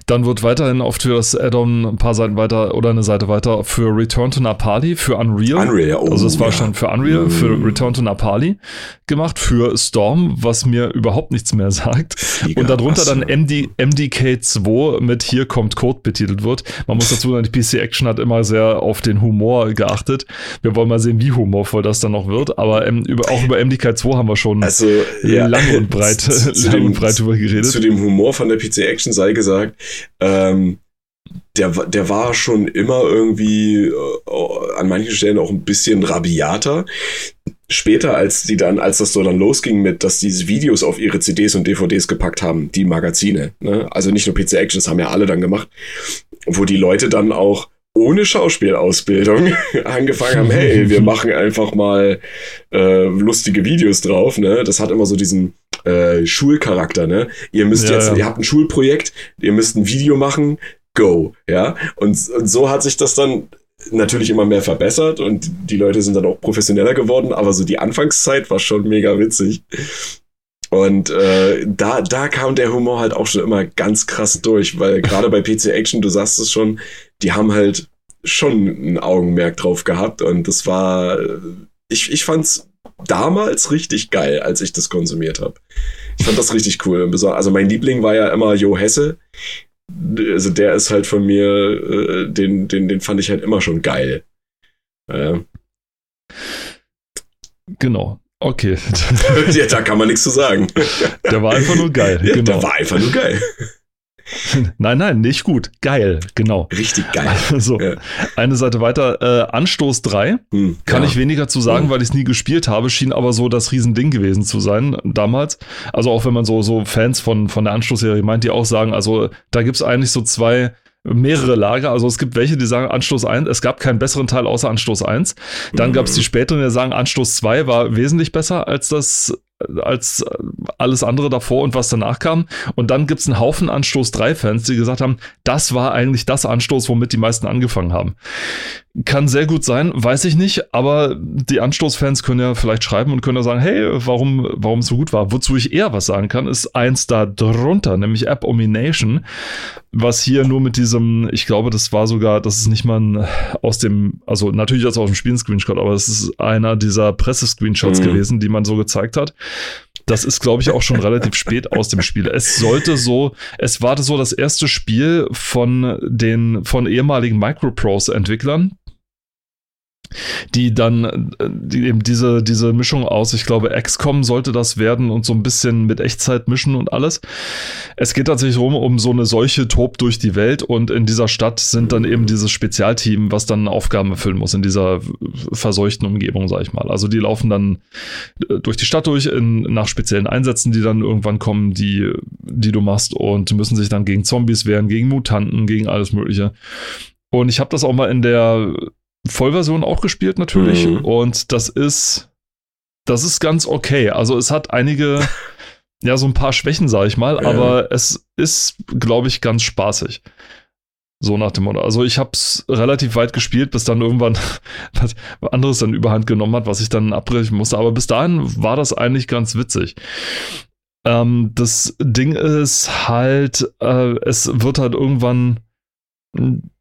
Dann wird weiterhin oft für das Add-on ein paar Seiten weiter oder eine Seite weiter für Return to Napali, für Unreal. Unreal, oh, Also es war ja. schon für Unreal, für mm. Return to Napali gemacht, für Storm, was mir überhaupt nichts mehr sagt. Liga, und darunter dann MD, MDK2 mit Hier kommt Code betitelt wird. Man muss dazu sagen, die PC Action hat immer sehr auf den Humor geachtet. Wir wollen mal sehen, wie humorvoll das dann noch wird. Aber ähm, über, auch über MDK2 haben wir schon
also,
ja, lang und breit, lang und breit drüber geredet.
Zu dem Humor von der PC Action sei gesagt, ähm, der, der war schon immer irgendwie äh, an manchen Stellen auch ein bisschen rabiater. Später, als die dann, als das so dann losging mit, dass diese Videos auf ihre CDs und DVDs gepackt haben, die Magazine, ne? also nicht nur PC Action, das haben ja alle dann gemacht, wo die Leute dann auch ohne Schauspielausbildung angefangen haben, hey, wir machen einfach mal äh, lustige Videos drauf, ne? Das hat immer so diesen äh, Schulcharakter, ne? Ihr müsst ja, jetzt, ja. ihr habt ein Schulprojekt, ihr müsst ein Video machen, go, ja? Und, und so hat sich das dann natürlich immer mehr verbessert und die Leute sind dann auch professioneller geworden, aber so die Anfangszeit war schon mega witzig. Und äh, da, da kam der Humor halt auch schon immer ganz krass durch, weil gerade bei PC Action, du sagst es schon, die haben halt schon ein Augenmerk drauf gehabt und das war, ich, ich fand's damals richtig geil, als ich das konsumiert habe. Ich fand das richtig cool. Also mein Liebling war ja immer Jo Hesse. Also der ist halt von mir, äh, den, den, den fand ich halt immer schon geil.
Äh. Genau. Okay.
ja, da kann man nichts zu sagen.
Der war einfach nur geil.
Ja, genau. Der war einfach nur geil.
Nein, nein, nicht gut. Geil, genau.
Richtig geil.
So, ja. eine Seite weiter. Äh, Anstoß 3. Hm, Kann ja. ich weniger zu sagen, hm. weil ich es nie gespielt habe. Schien aber so das Riesending gewesen zu sein damals. Also auch wenn man so, so Fans von, von der Anstoßserie meint, die auch sagen, also da gibt es eigentlich so zwei mehrere Lager. Also es gibt welche, die sagen Anstoß 1, es gab keinen besseren Teil außer Anstoß 1. Dann mhm. gab es die späteren, die sagen Anstoß 2 war wesentlich besser als das als alles andere davor und was danach kam. Und dann gibt es einen Haufen Anstoß 3-Fans, die gesagt haben, das war eigentlich das Anstoß, womit die meisten angefangen haben. Kann sehr gut sein, weiß ich nicht, aber die Anstoßfans können ja vielleicht schreiben und können ja sagen, hey, warum, warum es so gut war. Wozu ich eher was sagen kann, ist eins da drunter, nämlich App Omination, was hier nur mit diesem, ich glaube, das war sogar, das ist nicht mal ein, aus dem, also natürlich als aus dem Spiel Screenshot, aber es ist einer dieser Presse-Screenshots mhm. gewesen, die man so gezeigt hat. Das ist, glaube ich, auch schon relativ spät aus dem Spiel. Es sollte so, es war so das erste Spiel von den, von ehemaligen Microprose-Entwicklern, die dann äh, die eben diese, diese Mischung aus, ich glaube, XCOM sollte das werden und so ein bisschen mit Echtzeit mischen und alles. Es geht tatsächlich rum, um so eine Seuche tobt durch die Welt und in dieser Stadt sind dann eben dieses Spezialteam, was dann Aufgaben erfüllen muss in dieser verseuchten Umgebung, sag ich mal. Also die laufen dann äh, durch die Stadt durch in, nach speziellen Einsätzen, die dann irgendwann kommen, die, die du machst und müssen sich dann gegen Zombies wehren, gegen Mutanten, gegen alles Mögliche. Und ich habe das auch mal in der Vollversion auch gespielt natürlich mhm. und das ist das ist ganz okay. Also es hat einige ja so ein paar Schwächen, sage ich mal, ja. aber es ist glaube ich ganz spaßig. So nach dem Motto. Also ich habe es relativ weit gespielt, bis dann irgendwann was anderes dann überhand genommen hat, was ich dann abbrechen musste. Aber bis dahin war das eigentlich ganz witzig. Ähm, das Ding ist halt, äh, es wird halt irgendwann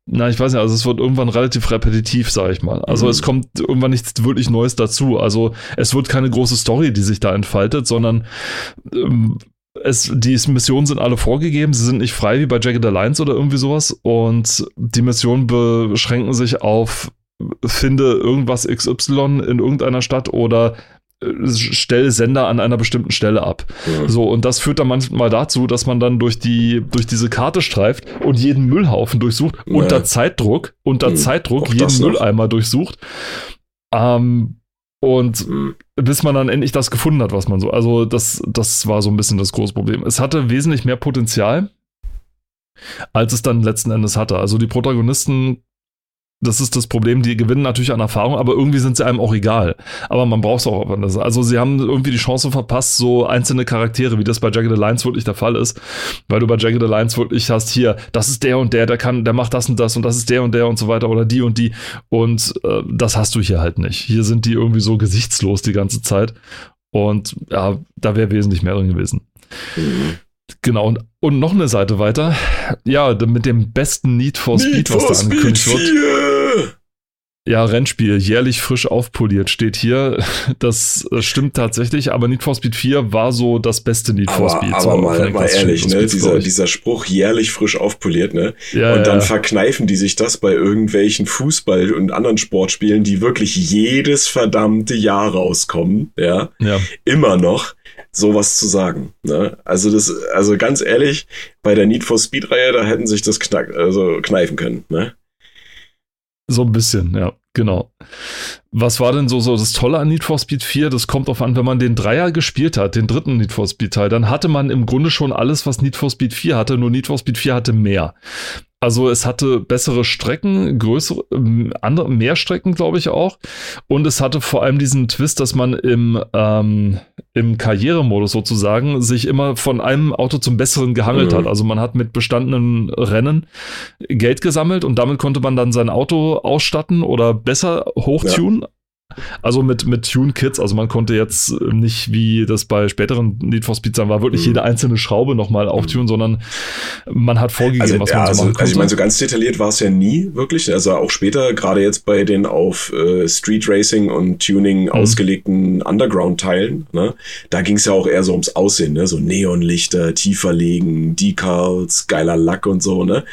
na, ich weiß nicht, also es wird irgendwann relativ repetitiv, sag ich mal. Also mhm. es kommt irgendwann nichts wirklich Neues dazu. Also es wird keine große Story, die sich da entfaltet, sondern ähm, es, die Missionen sind alle vorgegeben, sie sind nicht frei wie bei Jagged Alliance oder irgendwie sowas. Und die Missionen beschränken sich auf finde irgendwas XY in irgendeiner Stadt oder stell Sender an einer bestimmten Stelle ab. Ja. So, und das führt dann manchmal dazu, dass man dann durch die, durch diese Karte streift und jeden Müllhaufen durchsucht, ja. unter Zeitdruck, unter mhm. Zeitdruck Auch jeden Mülleimer durchsucht. Ähm, und mhm. bis man dann endlich das gefunden hat, was man so. Also, das, das war so ein bisschen das große Problem. Es hatte wesentlich mehr Potenzial, als es dann letzten Endes hatte. Also, die Protagonisten das ist das Problem, die gewinnen natürlich an Erfahrung, aber irgendwie sind sie einem auch egal. Aber man braucht es auch anders. Also sie haben irgendwie die Chance verpasst, so einzelne Charaktere, wie das bei Jagged Alliance wirklich der Fall ist, weil du bei Jagged Alliance wirklich hast, hier, das ist der und der, der kann, der macht das und das und das ist der und der und so weiter oder die und die und äh, das hast du hier halt nicht. Hier sind die irgendwie so gesichtslos die ganze Zeit und ja, da wäre wesentlich mehr drin gewesen. Mhm. Genau, und, und noch eine Seite weiter. Ja, mit dem besten Need for Speed, Need was da angekündigt wird. Ja, Rennspiel, jährlich frisch aufpoliert, steht hier. Das stimmt tatsächlich, aber Need for Speed 4 war so das beste Need for Speed.
Aber
so
mal, mal ehrlich, ne? dieser, dieser Spruch, jährlich frisch aufpoliert, ne?
Ja,
und dann
ja.
verkneifen die sich das bei irgendwelchen Fußball- und anderen Sportspielen, die wirklich jedes verdammte Jahr rauskommen, ja?
ja.
Immer noch sowas zu sagen. Ne? Also das, also ganz ehrlich, bei der Need for Speed Reihe, da hätten sich das knack, also kneifen können. Ne?
So ein bisschen, ja, genau. Was war denn so, so das Tolle an Need for Speed 4? Das kommt auf an, wenn man den Dreier gespielt hat, den dritten Need for Speed Teil, dann hatte man im Grunde schon alles, was Need for Speed 4 hatte, nur Need for Speed 4 hatte mehr. Also es hatte bessere Strecken, größere, andere, mehr Strecken, glaube ich auch. Und es hatte vor allem diesen Twist, dass man im, ähm, im Karrieremodus sozusagen sich immer von einem Auto zum besseren gehangelt mhm. hat. Also man hat mit bestandenen Rennen Geld gesammelt und damit konnte man dann sein Auto ausstatten oder besser hochtunen. Ja. Also mit, mit Tune-Kits, also man konnte jetzt nicht, wie das bei späteren Need for Speed sein war, wirklich mhm. jede einzelne Schraube nochmal auftunen, mhm. sondern man hat vorgegeben,
also,
was
ja,
man so
also,
machen konnte.
Also ich meine, so ganz detailliert war es ja nie, wirklich. Also auch später, gerade jetzt bei den auf äh, Street Racing und Tuning mhm. ausgelegten Underground-Teilen, ne, da ging es ja auch eher so ums Aussehen, ne? So Neonlichter, tiefer legen, Decals, geiler Lack und so, ne?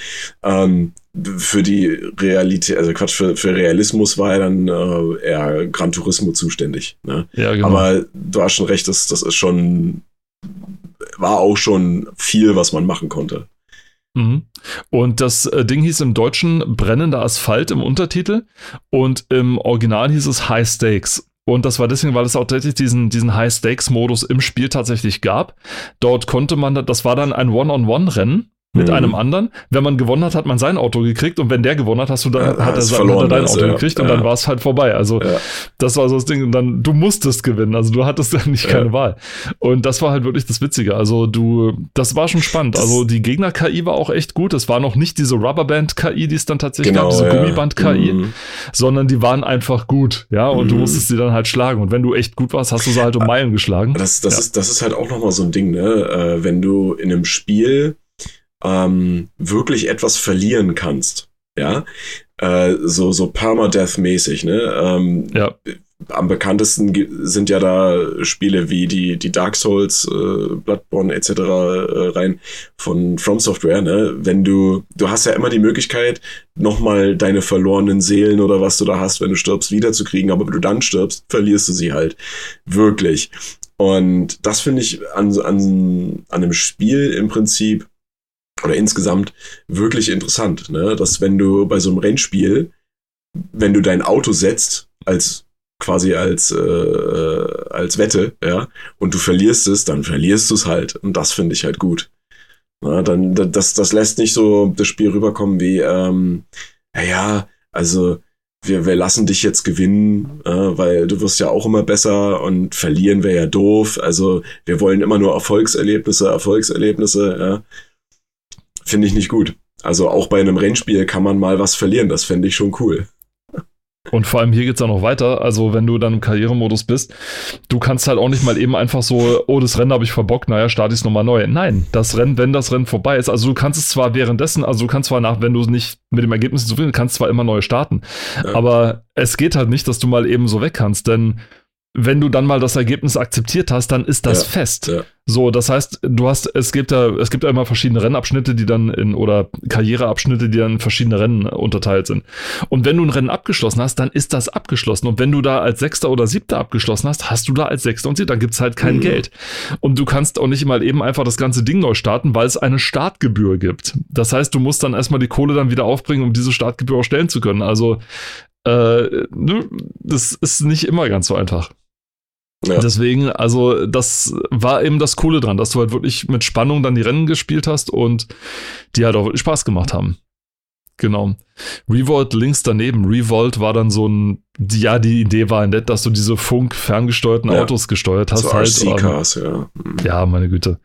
Ähm, für die Realität, also Quatsch, für, für Realismus war er dann äh, eher Gran Turismo zuständig. Ne?
Ja, genau.
Aber du hast schon recht, das, das ist schon, war auch schon viel, was man machen konnte.
Mhm. Und das äh, Ding hieß im Deutschen brennender Asphalt im Untertitel und im Original hieß es High Stakes. Und das war deswegen, weil es auch tatsächlich diesen, diesen High-Stakes-Modus im Spiel tatsächlich gab. Dort konnte man, das war dann ein One-on-One-Rennen mit mhm. einem anderen. Wenn man gewonnen hat, hat man sein Auto gekriegt und wenn der gewonnen hat, hast du dann ja, hat er, verloren, hat er dein Auto ja. gekriegt und ja. dann war es halt vorbei. Also das war so das Ding und dann du musstest gewinnen, also du hattest dann nicht keine Wahl. Und das war halt wirklich das Witzige. Also du, das war schon spannend. Das also die Gegner KI war auch echt gut. Es war noch nicht diese Rubberband KI, die es dann tatsächlich genau, gab, diese Gummiband KI, mhm. sondern die waren einfach gut, ja. Und mhm. du musstest sie dann halt schlagen. Und wenn du echt gut warst, hast du sie halt um Meilen geschlagen.
Das, das ist das ist halt auch noch mal so ein Ding, ne? Äh, wenn du in einem Spiel ähm, wirklich etwas verlieren kannst. Ja, äh, so, so Permadeath-mäßig, ne? Ähm,
ja.
Am bekanntesten sind ja da Spiele wie die, die Dark Souls, äh, Bloodborne etc. Äh, rein von From Software, ne? Wenn du, du hast ja immer die Möglichkeit, nochmal deine verlorenen Seelen oder was du da hast, wenn du stirbst, wiederzukriegen, aber wenn du dann stirbst, verlierst du sie halt. Wirklich. Und das finde ich an, an, an einem Spiel im Prinzip oder insgesamt wirklich interessant, ne? dass wenn du bei so einem Rennspiel, wenn du dein Auto setzt als quasi als äh, als Wette, ja, und du verlierst es, dann verlierst du es halt und das finde ich halt gut. Na, dann das das lässt nicht so das Spiel rüberkommen wie ähm, ja, also wir, wir lassen dich jetzt gewinnen, äh, weil du wirst ja auch immer besser und verlieren wäre ja doof. Also wir wollen immer nur Erfolgserlebnisse, Erfolgserlebnisse, ja finde ich nicht gut. Also auch bei einem Rennspiel kann man mal was verlieren, das fände ich schon cool.
Und vor allem hier geht es auch noch weiter. Also, wenn du dann im Karrieremodus bist, du kannst halt auch nicht mal eben einfach so, oh, das Rennen habe ich verbockt, naja, starte ich es nochmal neu. Nein, das Rennen, wenn das Rennen vorbei ist, also du kannst es zwar währenddessen, also du kannst zwar nach, wenn du nicht mit dem Ergebnis zufrieden kannst zwar immer neu starten, ja. aber es geht halt nicht, dass du mal eben so weg kannst, denn wenn du dann mal das Ergebnis akzeptiert hast, dann ist das ja, fest. Ja. So, das heißt, du hast, es gibt ja, es gibt ja immer verschiedene Rennabschnitte, die dann in, oder Karriereabschnitte, die dann in verschiedene Rennen unterteilt sind. Und wenn du ein Rennen abgeschlossen hast, dann ist das abgeschlossen. Und wenn du da als Sechster oder Siebter abgeschlossen hast, hast du da als Sechster und Siebter, dann gibt's halt kein mhm. Geld. Und du kannst auch nicht mal eben einfach das ganze Ding neu starten, weil es eine Startgebühr gibt. Das heißt, du musst dann erstmal die Kohle dann wieder aufbringen, um diese Startgebühr auch stellen zu können. Also, äh, ne, das ist nicht immer ganz so einfach. Ja. Deswegen, also das war eben das Coole dran, dass du halt wirklich mit Spannung dann die Rennen gespielt hast und die halt auch wirklich Spaß gemacht haben. Genau. Revolt links daneben. Revolt war dann so ein, ja, die Idee war nett, dass du diese Funk ferngesteuerten ja. Autos gesteuert hast. So
halt. RC-Cars, ja.
Mhm. Ja, meine Güte.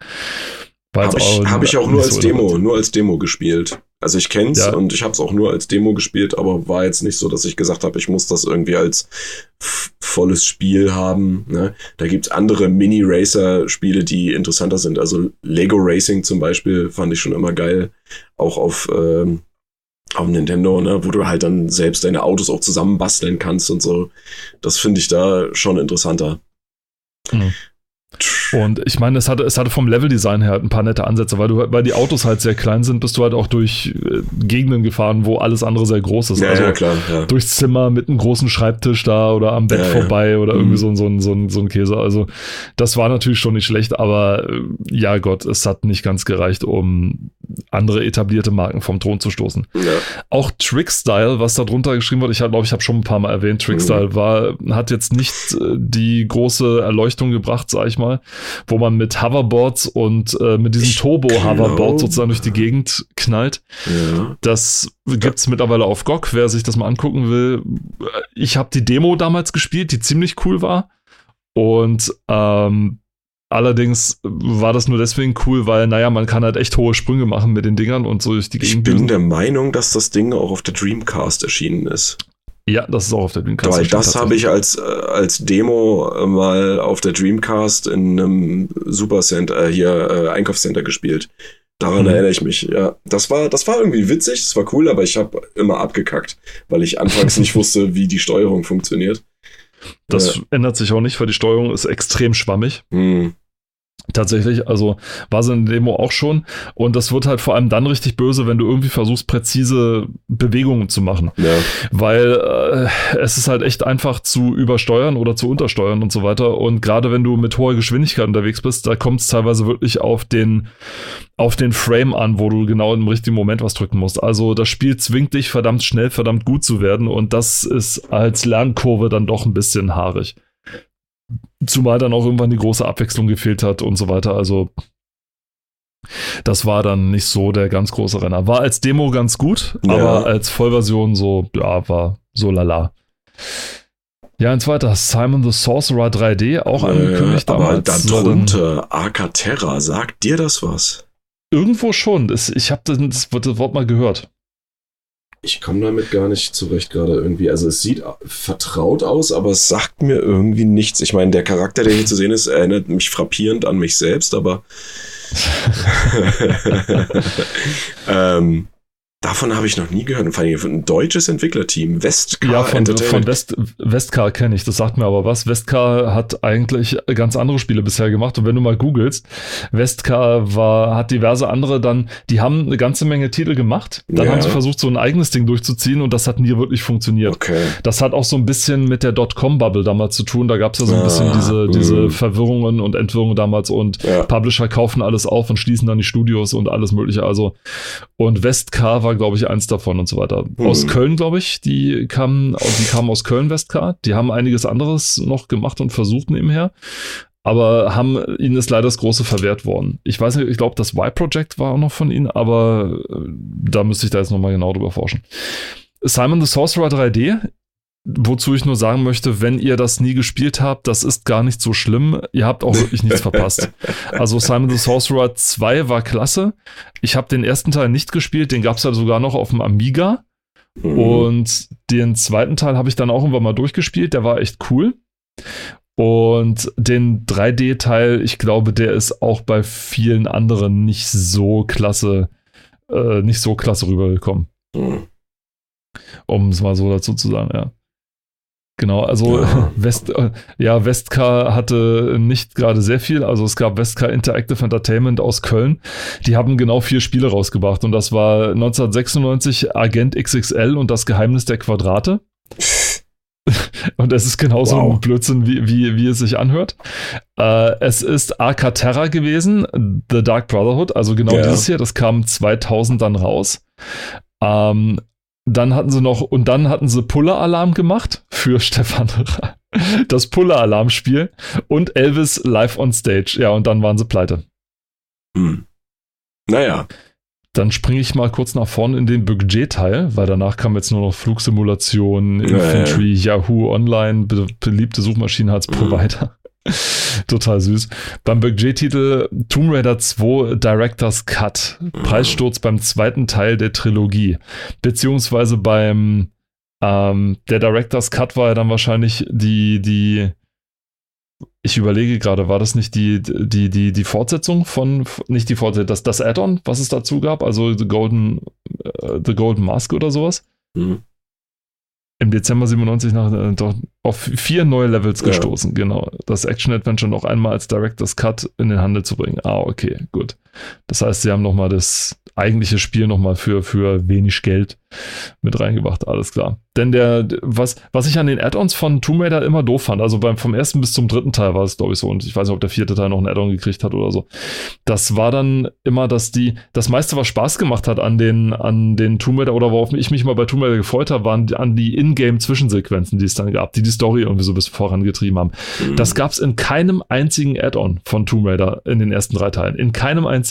Habe ich, hab ich auch nur als so Demo, nur als Demo gespielt. Also ich kenn's ja. und ich habe es auch nur als Demo gespielt, aber war jetzt nicht so, dass ich gesagt habe, ich muss das irgendwie als volles Spiel haben. Ne? Da gibt's andere Mini-Racer-Spiele, die interessanter sind. Also Lego Racing zum Beispiel fand ich schon immer geil. Auch auf, ähm, auf Nintendo, ne? wo du halt dann selbst deine Autos auch zusammenbasteln kannst und so. Das finde ich da schon interessanter.
Mhm. Und ich meine, es hatte, es hatte vom Leveldesign her halt ein paar nette Ansätze, weil, du, weil die Autos halt sehr klein sind, bist du halt auch durch äh, Gegenden gefahren, wo alles andere sehr groß ist.
Ja, also ja, klar, ja.
durchs Zimmer mit einem großen Schreibtisch da oder am Bett ja, vorbei oder irgendwie mhm. so, so, so, so ein Käse. Also das war natürlich schon nicht schlecht, aber äh, ja Gott, es hat nicht ganz gereicht, um andere etablierte Marken vom Thron zu stoßen. Auch Trickstyle, was da drunter geschrieben wird, ich glaube, ich habe schon ein paar Mal erwähnt, Trickstyle mhm. war, hat jetzt nicht äh, die große Erleuchtung gebracht, sag ich mal wo man mit Hoverboards und äh, mit diesem Turbo-Hoverboard sozusagen durch die Gegend knallt. Ja. Das gibt's mittlerweile auf GOG, wer sich das mal angucken will. Ich habe die Demo damals gespielt, die ziemlich cool war. Und ähm, Allerdings war das nur deswegen cool, weil, naja, man kann halt echt hohe Sprünge machen mit den Dingern und so durch die
Gegend. Ich bin der Meinung, dass das Ding auch auf der Dreamcast erschienen ist.
Ja, das ist auch auf der
Dreamcast. Weil das habe ich als, äh, als Demo äh, mal auf der Dreamcast in einem Supercenter, äh, hier äh, Einkaufscenter gespielt. Daran mhm. erinnere ich mich. Ja, das war, das war irgendwie witzig, das war cool, aber ich habe immer abgekackt, weil ich anfangs nicht wusste, wie die Steuerung funktioniert.
Das äh, ändert sich auch nicht, weil die Steuerung ist extrem schwammig. Mhm. Tatsächlich, also war so eine Demo auch schon. Und das wird halt vor allem dann richtig böse, wenn du irgendwie versuchst, präzise Bewegungen zu machen. Ja. Weil äh, es ist halt echt einfach zu übersteuern oder zu untersteuern und so weiter. Und gerade wenn du mit hoher Geschwindigkeit unterwegs bist, da kommt es teilweise wirklich auf den, auf den Frame an, wo du genau im richtigen Moment was drücken musst. Also das Spiel zwingt dich verdammt schnell, verdammt gut zu werden. Und das ist als Lernkurve dann doch ein bisschen haarig. Zumal dann auch irgendwann die große Abwechslung gefehlt hat und so weiter. Also das war dann nicht so der ganz große Renner. War als Demo ganz gut, ja. aber als Vollversion so, ja, war so lala. Ja, ein zweiter, Simon the Sorcerer 3D, auch angekündigt
äh, aber damals. Aber darunter, Arcaterra, sagt dir das was?
Irgendwo schon. Ich habe das Wort mal gehört.
Ich komme damit gar nicht zurecht gerade irgendwie. Also es sieht vertraut aus, aber es sagt mir irgendwie nichts. Ich meine, der Charakter, der hier zu sehen ist, erinnert mich frappierend an mich selbst, aber ähm, Davon habe ich noch nie gehört. vor allem ein deutsches Entwicklerteam, Westcar
Ja, von, von West, Westcar kenne ich, das sagt mir aber was. Westcar hat eigentlich ganz andere Spiele bisher gemacht. Und wenn du mal googelst, Westcar war, hat diverse andere dann, die haben eine ganze Menge Titel gemacht. Dann ja. haben sie versucht, so ein eigenes Ding durchzuziehen und das hat nie wirklich funktioniert.
Okay.
Das hat auch so ein bisschen mit der Dotcom-Bubble damals zu tun. Da gab es ja so ein ah, bisschen diese, diese mhm. Verwirrungen und Entwirrungen damals und ja. Publisher kaufen alles auf und schließen dann die Studios und alles Mögliche. Also, und Westcar war glaube ich, eins davon und so weiter. Hm. Aus Köln, glaube ich, die kamen, die kamen aus Köln Westcard. Die haben einiges anderes noch gemacht und versucht nebenher. Aber haben ihnen ist leider das große verwehrt worden. Ich weiß nicht, ich glaube, das Y-Project war auch noch von ihnen, aber äh, da müsste ich da jetzt nochmal genau drüber forschen. Simon the Sorcerer 3D Wozu ich nur sagen möchte, wenn ihr das nie gespielt habt, das ist gar nicht so schlimm. Ihr habt auch wirklich nichts verpasst. Also Simon the Sorcerer 2 war klasse. Ich habe den ersten Teil nicht gespielt, den gab es ja sogar noch auf dem Amiga. Mhm. Und den zweiten Teil habe ich dann auch irgendwann mal durchgespielt, der war echt cool. Und den 3D-Teil, ich glaube, der ist auch bei vielen anderen nicht so klasse, äh, nicht so klasse rübergekommen. Mhm. Um es mal so dazu zu sagen, ja. Genau, also ja. West, äh, ja, Westcar hatte nicht gerade sehr viel. Also es gab Westcar Interactive Entertainment aus Köln. Die haben genau vier Spiele rausgebracht und das war 1996 Agent XXL und das Geheimnis der Quadrate. und es ist genauso wow. ein Blödsinn, wie, wie, wie es sich anhört. Äh, es ist Arcaterra gewesen, The Dark Brotherhood, also genau ja. dieses hier, das kam 2000 dann raus. Ähm, dann hatten sie noch, und dann hatten sie Puller-Alarm gemacht für Stefan. Das Puller-Alarm-Spiel und Elvis live on stage. Ja, und dann waren sie pleite.
Hm. Naja.
Dann springe ich mal kurz nach vorne in den Budget-Teil, weil danach kam jetzt nur noch Flugsimulation, Infantry, ja, ja. Yahoo Online, be beliebte Suchmaschinen als hm. Provider. Total süß. Beim Budget-Titel Tomb Raider 2 Director's Cut. Preissturz beim zweiten Teil der Trilogie. Beziehungsweise beim ähm, der Director's Cut war ja dann wahrscheinlich die, die, ich überlege gerade, war das nicht die, die, die, die Fortsetzung von, nicht die Fortsetzung, das, das Add-on, was es dazu gab, also The Golden, uh, The Golden Mask oder sowas? Mhm im Dezember 97 nach, äh, doch auf vier neue Levels ja. gestoßen, genau. Das Action-Adventure noch einmal als Director's Cut in den Handel zu bringen. Ah, okay, gut. Das heißt, sie haben nochmal das eigentliche Spiel nochmal für, für wenig Geld mit reingebracht, alles klar. Denn der, was, was ich an den Add-ons von Tomb Raider immer doof fand, also beim, vom ersten bis zum dritten Teil war es, glaube ich, so, und ich weiß nicht, ob der vierte Teil noch ein Add-on gekriegt hat oder so. Das war dann immer, dass die, das meiste, was Spaß gemacht hat an den, an den Tomb Raider oder worauf ich mich mal bei Tomb Raider gefreut habe, waren die, an die Ingame-Zwischensequenzen, die es dann gab, die die Story irgendwie so bis vorangetrieben haben. Mhm. Das gab es in keinem einzigen Add-on von Tomb Raider in den ersten drei Teilen. In keinem einzigen.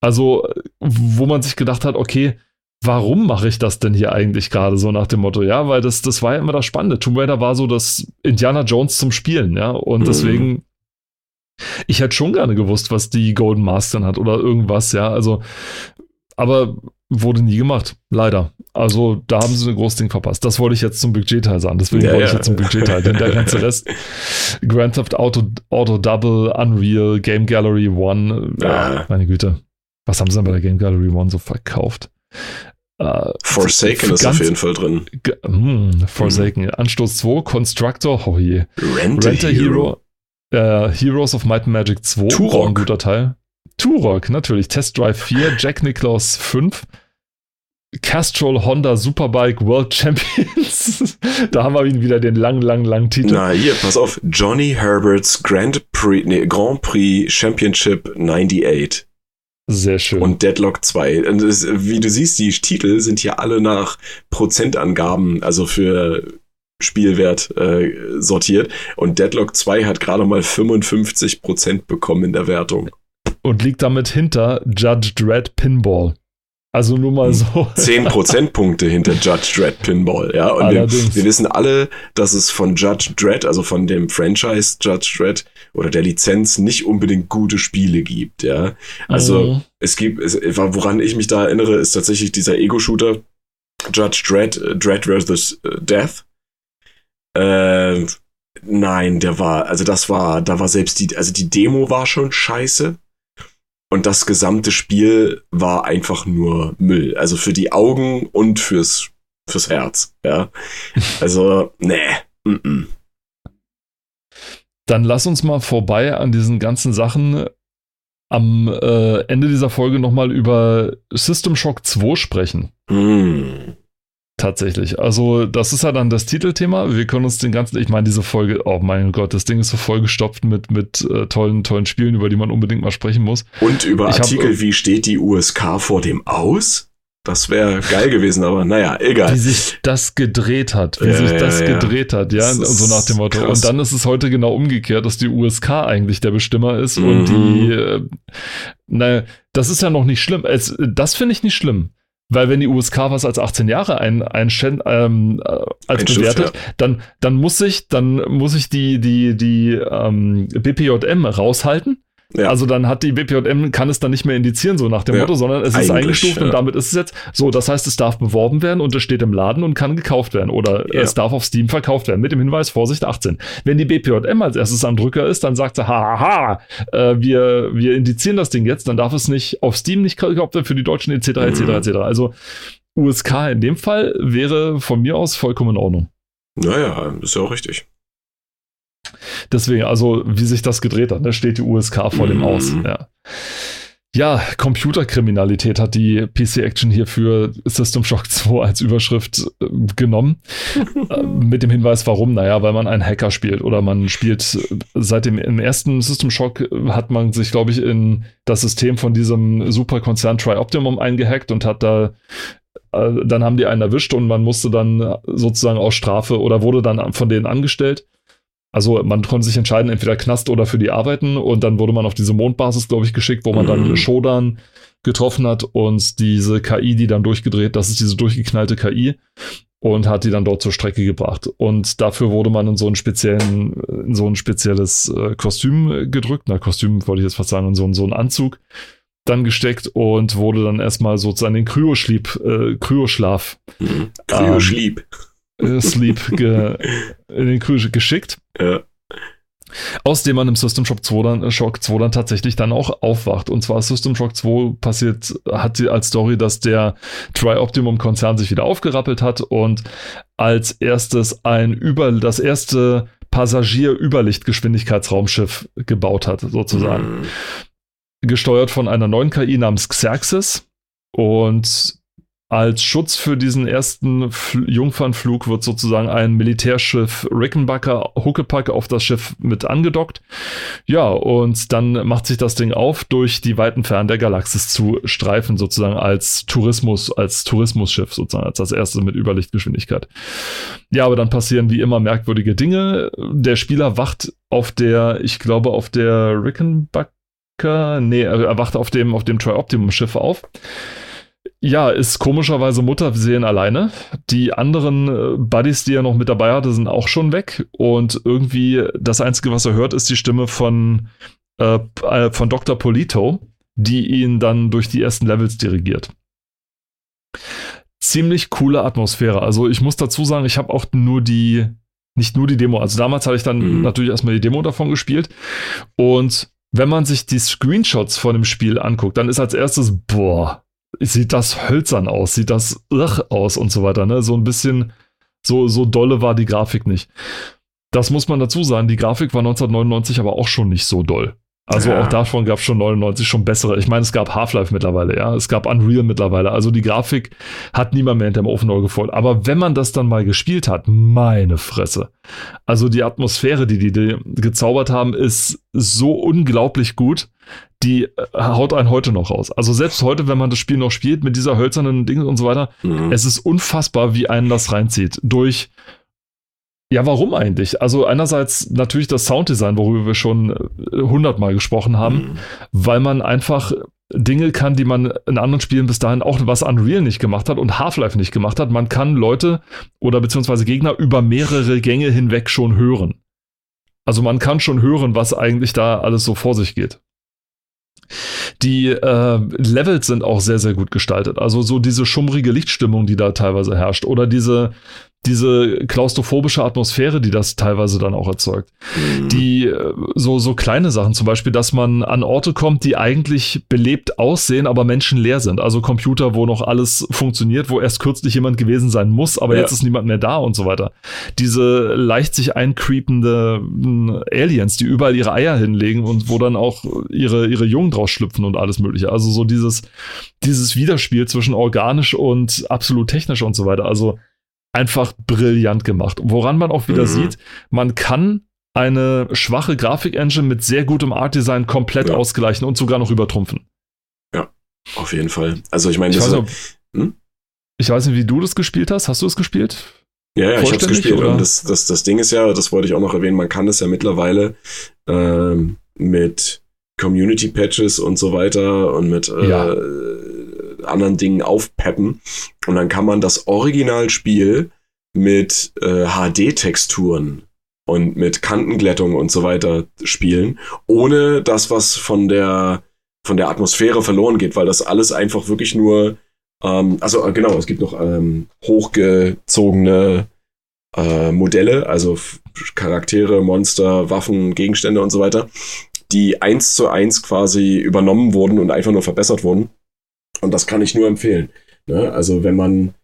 Also, wo man sich gedacht hat, okay, warum mache ich das denn hier eigentlich gerade so nach dem Motto? Ja, weil das, das war ja immer das Spannende. Tomb Raider war so das Indiana Jones zum Spielen, ja. Und mhm. deswegen, ich hätte schon gerne gewusst, was die Golden Mask dann hat oder irgendwas, ja. Also, aber wurde nie gemacht, leider. Also da haben sie ein großes Ding verpasst. Das wollte ich jetzt zum Budgetteil sagen. Deswegen ja, wollte ja. ich jetzt zum Budgetteil. Denn der ganze Rest, Grand Theft Auto, Auto Double, Unreal, Game Gallery One, ja, meine Güte. Was haben sie denn bei der Game Gallery One so verkauft?
Uh, Forsaken ist auf jeden Fall drin.
Mh, Forsaken. Mhm. Anstoß 2, Constructor, oh je.
Rent Renter Hero.
Hero uh, Heroes of Might and Magic 2,
Turok.
ein guter Teil. Turok, natürlich. Test Drive 4, Jack Nicklaus 5. Castrol Honda Superbike World Champions. da haben wir ihn wieder den langen, langen, langen Titel.
Na, hier, pass auf. Johnny Herberts Grand Prix, nee, Grand Prix Championship 98.
Sehr schön.
Und Deadlock 2. Und das, wie du siehst, die Titel sind hier alle nach Prozentangaben, also für Spielwert äh, sortiert. Und Deadlock 2 hat gerade mal 55% bekommen in der Wertung.
Und liegt damit hinter Judge Dredd Pinball. Also nur mal so.
10 Prozentpunkte hinter Judge Dredd Pinball, ja. Und wir, wir, wissen alle, dass es von Judge Dredd, also von dem Franchise Judge Dredd oder der Lizenz nicht unbedingt gute Spiele gibt, ja. Also mhm. es gibt, es, woran ich mich da erinnere, ist tatsächlich dieser Ego-Shooter Judge Dredd, äh, Dredd vs. Äh, Death. Äh, nein, der war, also das war, da war selbst die, also die Demo war schon scheiße. Und das gesamte Spiel war einfach nur Müll. Also für die Augen und fürs, fürs Herz. Ja. Also, nee. Mm -mm.
Dann lass uns mal vorbei an diesen ganzen Sachen am äh, Ende dieser Folge nochmal über System Shock 2 sprechen. Mm. Tatsächlich. Also, das ist ja dann das Titelthema. Wir können uns den ganzen, ich meine, diese Folge, oh mein Gott, das Ding ist so vollgestopft mit, mit äh, tollen, tollen Spielen, über die man unbedingt mal sprechen muss.
Und über ich Artikel, hab, wie steht die USK vor dem aus? Das wäre geil gewesen, aber naja, egal.
Wie sich das gedreht hat, wie ja, sich das ja, gedreht hat, ja, und so nach dem Motto. Krass. Und dann ist es heute genau umgekehrt, dass die USK eigentlich der Bestimmer ist mhm. und die, äh, naja, das ist ja noch nicht schlimm. Es, das finde ich nicht schlimm. Weil wenn die USK was als 18 Jahre ein, ein, ähm, äh, als ein bewertet, Schiff, ja. dann, dann muss ich, dann muss ich die, die, die ähm, BPJM raushalten ja. Also dann hat die BPJM, kann es dann nicht mehr indizieren, so nach dem ja. Motto, sondern es ist eingestuft ja. und damit ist es jetzt so. Das heißt, es darf beworben werden und es steht im Laden und kann gekauft werden oder es darf auf Steam verkauft werden mit dem Hinweis, Vorsicht 18. Wenn die BPJM als erstes am Drücker ist, dann sagt sie, haha, äh, wir, wir indizieren das Ding jetzt, dann darf es nicht auf Steam nicht gekauft werden für die Deutschen etc. etc. etc. Also USK in dem Fall wäre von mir aus vollkommen in Ordnung.
Naja, ist ja auch richtig.
Deswegen, also wie sich das gedreht hat, da ne, steht die USK vor mhm. dem Aus. Ja. Ja, Computerkriminalität hat die PC Action hier für System Shock 2 als Überschrift äh, genommen. äh, mit dem Hinweis, warum? Naja, weil man einen Hacker spielt oder man spielt äh, seit dem im ersten System Shock hat man sich, glaube ich, in das System von diesem Superkonzern Trioptimum eingehackt und hat da äh, dann haben die einen erwischt und man musste dann sozusagen aus Strafe oder wurde dann von denen angestellt also man konnte sich entscheiden, entweder Knast oder für die Arbeiten und dann wurde man auf diese Mondbasis, glaube ich, geschickt, wo man dann mhm. Shodan getroffen hat und diese KI, die dann durchgedreht, das ist diese durchgeknallte KI. und hat die dann dort zur Strecke gebracht. Und dafür wurde man in so einen speziellen, in so ein spezielles äh, Kostüm gedrückt. Na, Kostüm wollte ich jetzt fast sagen, in so, so einen Anzug dann gesteckt und wurde dann erstmal sozusagen in Kryoschlieb, äh, Kryoschlaf.
Mhm. Kryoschlieb.
Ähm, äh, Sleep ge, in den Kryo geschickt. Ja. Aus dem man im System Shock 2 dann, Shock 2 dann tatsächlich dann auch aufwacht. Und zwar System Shock 2 passiert, hat sie als Story, dass der Tri-Optimum-Konzern sich wieder aufgerappelt hat und als erstes ein über das erste Passagier-Überlichtgeschwindigkeitsraumschiff gebaut hat, sozusagen. Mhm. Gesteuert von einer neuen KI namens Xerxes. Und als Schutz für diesen ersten F Jungfernflug wird sozusagen ein Militärschiff Rickenbacker Huckepack auf das Schiff mit angedockt. Ja, und dann macht sich das Ding auf, durch die weiten Fernen der Galaxis zu streifen, sozusagen als Tourismus, als Tourismusschiff, sozusagen, als das erste mit Überlichtgeschwindigkeit. Ja, aber dann passieren wie immer merkwürdige Dinge. Der Spieler wacht auf der, ich glaube, auf der Rickenbacker, nee, er wacht auf dem, auf dem Tri-Optimum-Schiff auf ja, ist komischerweise Mutterseelen alleine. Die anderen äh, Buddies, die er noch mit dabei hatte, sind auch schon weg. Und irgendwie das Einzige, was er hört, ist die Stimme von, äh, äh, von Dr. Polito, die ihn dann durch die ersten Levels dirigiert. Ziemlich coole Atmosphäre. Also ich muss dazu sagen, ich habe auch nur die, nicht nur die Demo, also damals hatte ich dann mhm. natürlich erstmal die Demo davon gespielt. Und wenn man sich die Screenshots von dem Spiel anguckt, dann ist als erstes, boah, sieht das hölzern aus, sieht das irr aus und so weiter. Ne? So ein bisschen, so, so dolle war die Grafik nicht. Das muss man dazu sagen, die Grafik war 1999 aber auch schon nicht so doll. Also ja. auch davon gab es schon 99 schon bessere. Ich meine, es gab Half-Life mittlerweile, ja. Es gab Unreal mittlerweile. Also die Grafik hat niemand mehr hinterm Ofen gefolgt. Aber wenn man das dann mal gespielt hat, meine Fresse. Also die Atmosphäre, die die, die gezaubert haben, ist so unglaublich gut. Die äh, haut einen heute noch raus. Also selbst heute, wenn man das Spiel noch spielt mit dieser hölzernen Dinge und so weiter, mhm. es ist unfassbar, wie einen das reinzieht. Durch ja, warum eigentlich? Also einerseits natürlich das Sounddesign, worüber wir schon äh, hundertmal gesprochen haben, mhm. weil man einfach Dinge kann, die man in anderen Spielen bis dahin auch was Unreal nicht gemacht hat und Half-Life nicht gemacht hat. Man kann Leute oder beziehungsweise Gegner über mehrere Gänge hinweg schon hören. Also man kann schon hören, was eigentlich da alles so vor sich geht. Die äh, Levels sind auch sehr, sehr gut gestaltet. Also so diese schummrige Lichtstimmung, die da teilweise herrscht. Oder diese, diese klaustrophobische Atmosphäre, die das teilweise dann auch erzeugt. Mhm. Die äh, so, so kleine Sachen, zum Beispiel, dass man an Orte kommt, die eigentlich belebt aussehen, aber menschenleer sind. Also Computer, wo noch alles funktioniert, wo erst kürzlich jemand gewesen sein muss, aber ja. jetzt ist niemand mehr da und so weiter. Diese leicht sich eincreepende äh, Aliens, die überall ihre Eier hinlegen und wo dann auch ihre, ihre Jungen draus schlüpfen und alles mögliche. Also so dieses, dieses Widerspiel zwischen organisch und absolut technisch und so weiter. Also einfach brillant gemacht. Woran man auch wieder mhm. sieht, man kann eine schwache Grafik-Engine mit sehr gutem Art-Design komplett ja. ausgleichen und sogar noch übertrumpfen.
Ja, auf jeden Fall. Also ich meine,
ich, hm? ich weiß nicht, wie du das gespielt hast. Hast du es gespielt?
Ja, ja, ich hab's gespielt. Oder? Und das, das, das Ding ist ja, das wollte ich auch noch erwähnen, man kann es ja mittlerweile ähm, mit Community-Patches und so weiter und mit äh, ja anderen Dingen aufpeppen. Und dann kann man das Originalspiel mit äh, HD-Texturen und mit Kantenglättung und so weiter spielen, ohne das, was von der, von der Atmosphäre verloren geht, weil das alles einfach wirklich nur, ähm, also äh, genau, es gibt noch ähm, hochgezogene äh, Modelle, also Charaktere, Monster, Waffen, Gegenstände und so weiter, die eins zu eins quasi übernommen wurden und einfach nur verbessert wurden. Und das kann ich nur empfehlen. Ne? Also wenn man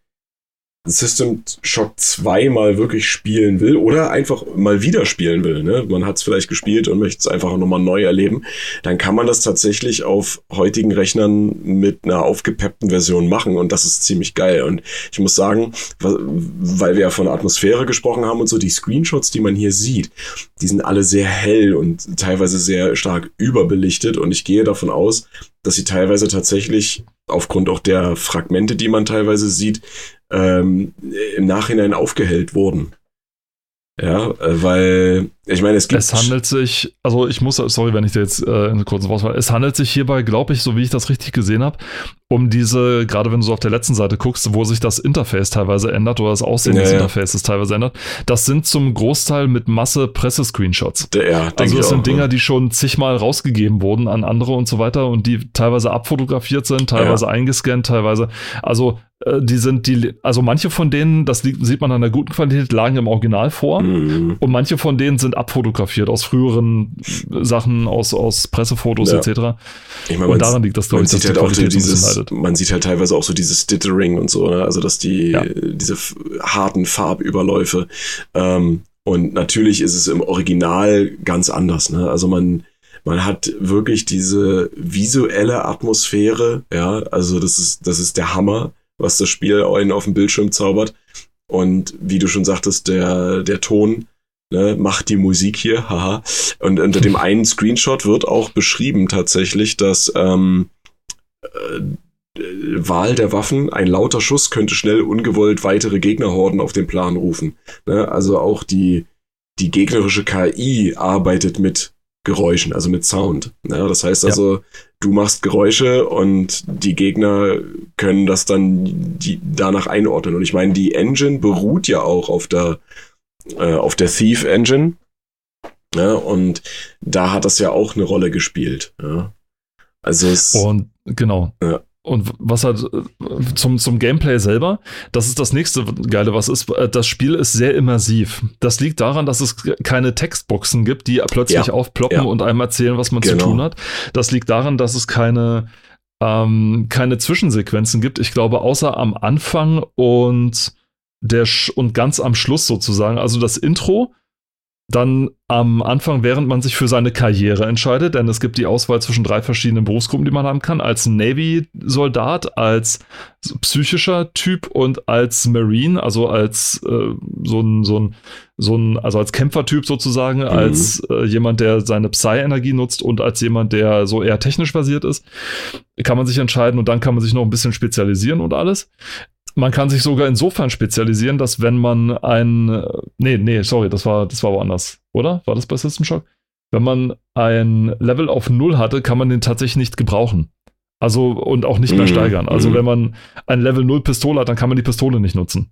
System Shock 2 mal wirklich spielen will oder einfach mal wieder spielen will, ne? man hat es vielleicht gespielt und möchte es einfach nochmal neu erleben, dann kann man das tatsächlich auf heutigen Rechnern mit einer aufgepeppten Version machen und das ist ziemlich geil. Und ich muss sagen, weil wir ja von Atmosphäre gesprochen haben und so, die Screenshots, die man hier sieht, die sind alle sehr hell und teilweise sehr stark überbelichtet und ich gehe davon aus, dass sie teilweise tatsächlich aufgrund auch der Fragmente, die man teilweise sieht, ähm, im Nachhinein aufgehellt wurden. Ja, äh, weil Ich meine, es gibt.
Es handelt sich, also ich muss, sorry, wenn ich dir jetzt äh, in kurzen Wortwahl, es handelt sich hierbei, glaube ich, so wie ich das richtig gesehen habe, um diese, gerade wenn du so auf der letzten Seite guckst, wo sich das Interface teilweise ändert oder das Aussehen ja, des ja. Interfaces teilweise ändert, das sind zum Großteil mit Masse Presse-Screenshots. Ja, also das sind auch, Dinger, die schon zigmal rausgegeben wurden an andere und so weiter und die teilweise abfotografiert sind, teilweise ja. eingescannt, teilweise. Also äh, die sind die, also manche von denen, das sieht man an der guten Qualität, lagen im Original vor mhm. und manche von denen sind abfotografiert aus früheren Sachen, aus, aus Pressefotos ja. etc.
Ich meine, und daran liegt das, glaube ich, dass halt die Qualität dieses, Man sieht halt teilweise auch so dieses Stittering und so, ne? also dass die, ja. diese harten Farbüberläufe ähm, und natürlich ist es im Original ganz anders, ne? also man man hat wirklich diese visuelle Atmosphäre, ja, also das ist, das ist der Hammer was das Spiel einen auf dem Bildschirm zaubert. Und wie du schon sagtest, der, der Ton ne, macht die Musik hier, haha. Und unter dem einen Screenshot wird auch beschrieben tatsächlich, dass ähm, äh, Wahl der Waffen, ein lauter Schuss könnte schnell ungewollt weitere Gegnerhorden auf den Plan rufen. Ne? Also auch die, die gegnerische KI arbeitet mit Geräuschen, also mit Sound. Ja, das heißt also, ja. du machst Geräusche und die Gegner können das dann die, danach einordnen. Und ich meine, die Engine beruht ja auch auf der, äh, auf der Thief Engine. Ja, und da hat das ja auch eine Rolle gespielt. Ja.
Also es, und genau. Ja. Und was halt zum, zum Gameplay selber, das ist das nächste Geile, was ist. Äh, das Spiel ist sehr immersiv. Das liegt daran, dass es keine Textboxen gibt, die plötzlich ja, aufploppen ja. und einem erzählen, was man genau. zu tun hat. Das liegt daran, dass es keine, ähm, keine Zwischensequenzen gibt. Ich glaube, außer am Anfang und der Sch und ganz am Schluss sozusagen. Also das Intro dann am Anfang, während man sich für seine Karriere entscheidet, denn es gibt die Auswahl zwischen drei verschiedenen Berufsgruppen, die man haben kann, als Navy-Soldat, als psychischer Typ und als Marine, also als äh, so ein, so ein, so ein, also als Kämpfertyp sozusagen, mhm. als äh, jemand, der seine Psy-Energie nutzt und als jemand, der so eher technisch basiert ist, kann man sich entscheiden und dann kann man sich noch ein bisschen spezialisieren und alles. Man kann sich sogar insofern spezialisieren, dass wenn man ein, nee, nee, sorry, das war, das war woanders, oder? War das bei System Shock? Wenn man ein Level auf Null hatte, kann man den tatsächlich nicht gebrauchen. Also, und auch nicht mehr mhm. steigern. Also, mhm. wenn man ein Level 0 Pistole hat, dann kann man die Pistole nicht nutzen.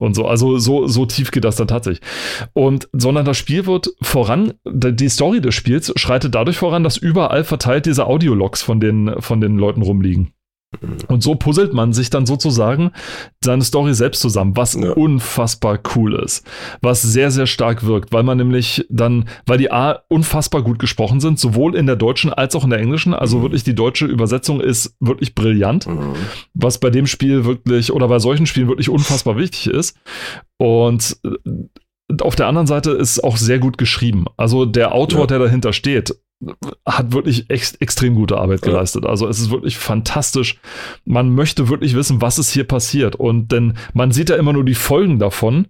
Und so, also so, so tief geht das dann tatsächlich. Und, sondern das Spiel wird voran, die Story des Spiels schreitet dadurch voran, dass überall verteilt diese Audiologs von den, von den Leuten rumliegen. Und so puzzelt man sich dann sozusagen seine Story selbst zusammen, was ja. unfassbar cool ist, was sehr, sehr stark wirkt, weil man nämlich dann, weil die A unfassbar gut gesprochen sind, sowohl in der deutschen als auch in der englischen, also mhm. wirklich die deutsche Übersetzung ist wirklich brillant, mhm. was bei dem Spiel wirklich oder bei solchen Spielen wirklich unfassbar wichtig ist. Und äh, auf der anderen Seite ist auch sehr gut geschrieben. Also der Autor, ja. der dahinter steht, hat wirklich ex extrem gute Arbeit geleistet. Also es ist wirklich fantastisch. Man möchte wirklich wissen, was ist hier passiert. Und denn man sieht ja immer nur die Folgen davon,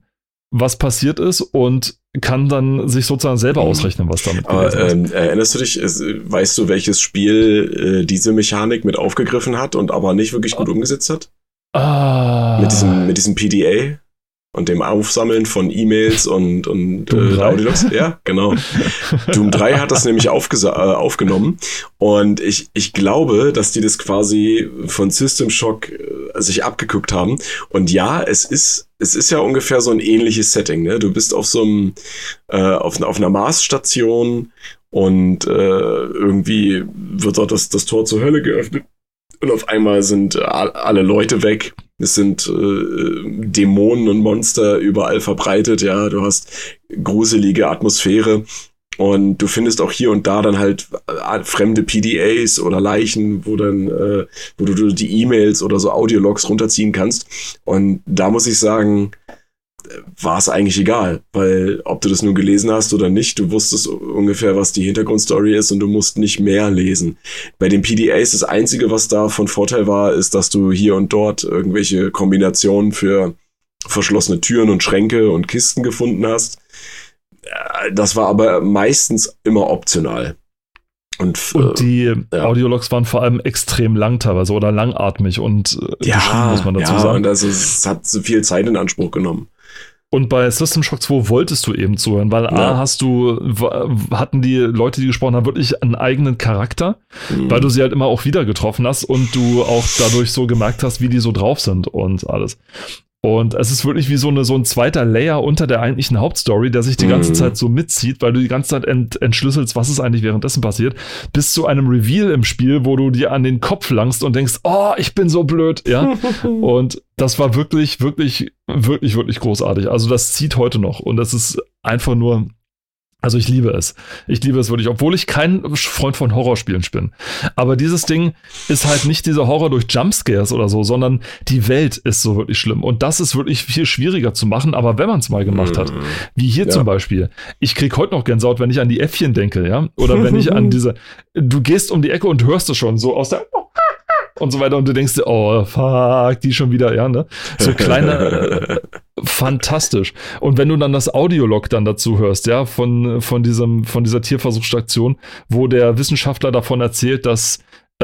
was passiert ist und kann dann sich sozusagen selber mhm. ausrechnen, was damit
Aber, ähm, Erinnerst du dich, weißt du, welches Spiel äh, diese Mechanik mit aufgegriffen hat und aber nicht wirklich gut umgesetzt hat? Ah. Mit diesem, mit diesem PDA? Und dem Aufsammeln von E-Mails und, und äh, Audiologs. Ja, genau. Doom 3 hat das nämlich äh, aufgenommen und ich, ich glaube, dass die das quasi von System Shock äh, sich abgeguckt haben. Und ja, es ist, es ist ja ungefähr so ein ähnliches Setting. Ne? Du bist auf so einem, äh, auf, auf einer Marsstation und äh, irgendwie wird dort das, das Tor zur Hölle geöffnet und auf einmal sind alle Leute weg. Es sind äh, Dämonen und Monster überall verbreitet. Ja, du hast gruselige Atmosphäre. Und du findest auch hier und da dann halt äh, fremde PDAs oder Leichen, wo dann, äh, wo du die E-Mails oder so Audiologs runterziehen kannst. Und da muss ich sagen, war es eigentlich egal, weil ob du das nun gelesen hast oder nicht, du wusstest ungefähr, was die Hintergrundstory ist und du musst nicht mehr lesen. Bei den PDAs das Einzige, was da von Vorteil war, ist, dass du hier und dort irgendwelche Kombinationen für verschlossene Türen und Schränke und Kisten gefunden hast. Äh, das war aber meistens immer optional.
Und, und, die äh. Audiologs waren vor allem extrem lang teilweise oder langatmig und
äh, ja, muss man dazu ja, sagen. Und das, ist, es hat so viel Zeit in Anspruch genommen.
Und bei System Shock 2 wolltest du eben zuhören, weil ja. A hast du, hatten die Leute, die gesprochen haben, wirklich einen eigenen Charakter, mhm. weil du sie halt immer auch wieder getroffen hast und du auch dadurch so gemerkt hast, wie die so drauf sind und alles. Und es ist wirklich wie so, eine, so ein zweiter Layer unter der eigentlichen Hauptstory, der sich die ganze mhm. Zeit so mitzieht, weil du die ganze Zeit ent, entschlüsselst, was ist eigentlich währenddessen passiert, bis zu einem Reveal im Spiel, wo du dir an den Kopf langst und denkst, oh, ich bin so blöd, ja. und das war wirklich, wirklich, wirklich, wirklich großartig. Also das zieht heute noch und das ist einfach nur also ich liebe es. Ich liebe es wirklich, obwohl ich kein Freund von Horrorspielen bin. Aber dieses Ding ist halt nicht dieser Horror durch Jumpscares oder so, sondern die Welt ist so wirklich schlimm. Und das ist wirklich viel schwieriger zu machen, aber wenn man es mal gemacht hat, mhm. wie hier ja. zum Beispiel. Ich krieg heute noch Gänsehaut, wenn ich an die Äffchen denke, ja. Oder wenn ich an diese, du gehst um die Ecke und hörst es schon so aus der und so weiter und du denkst dir, oh fuck, die schon wieder, ja, ne? So kleine, fantastisch. Und wenn du dann das Audiolog dann dazu hörst, ja, von, von diesem, von dieser Tierversuchsstation, wo der Wissenschaftler davon erzählt, dass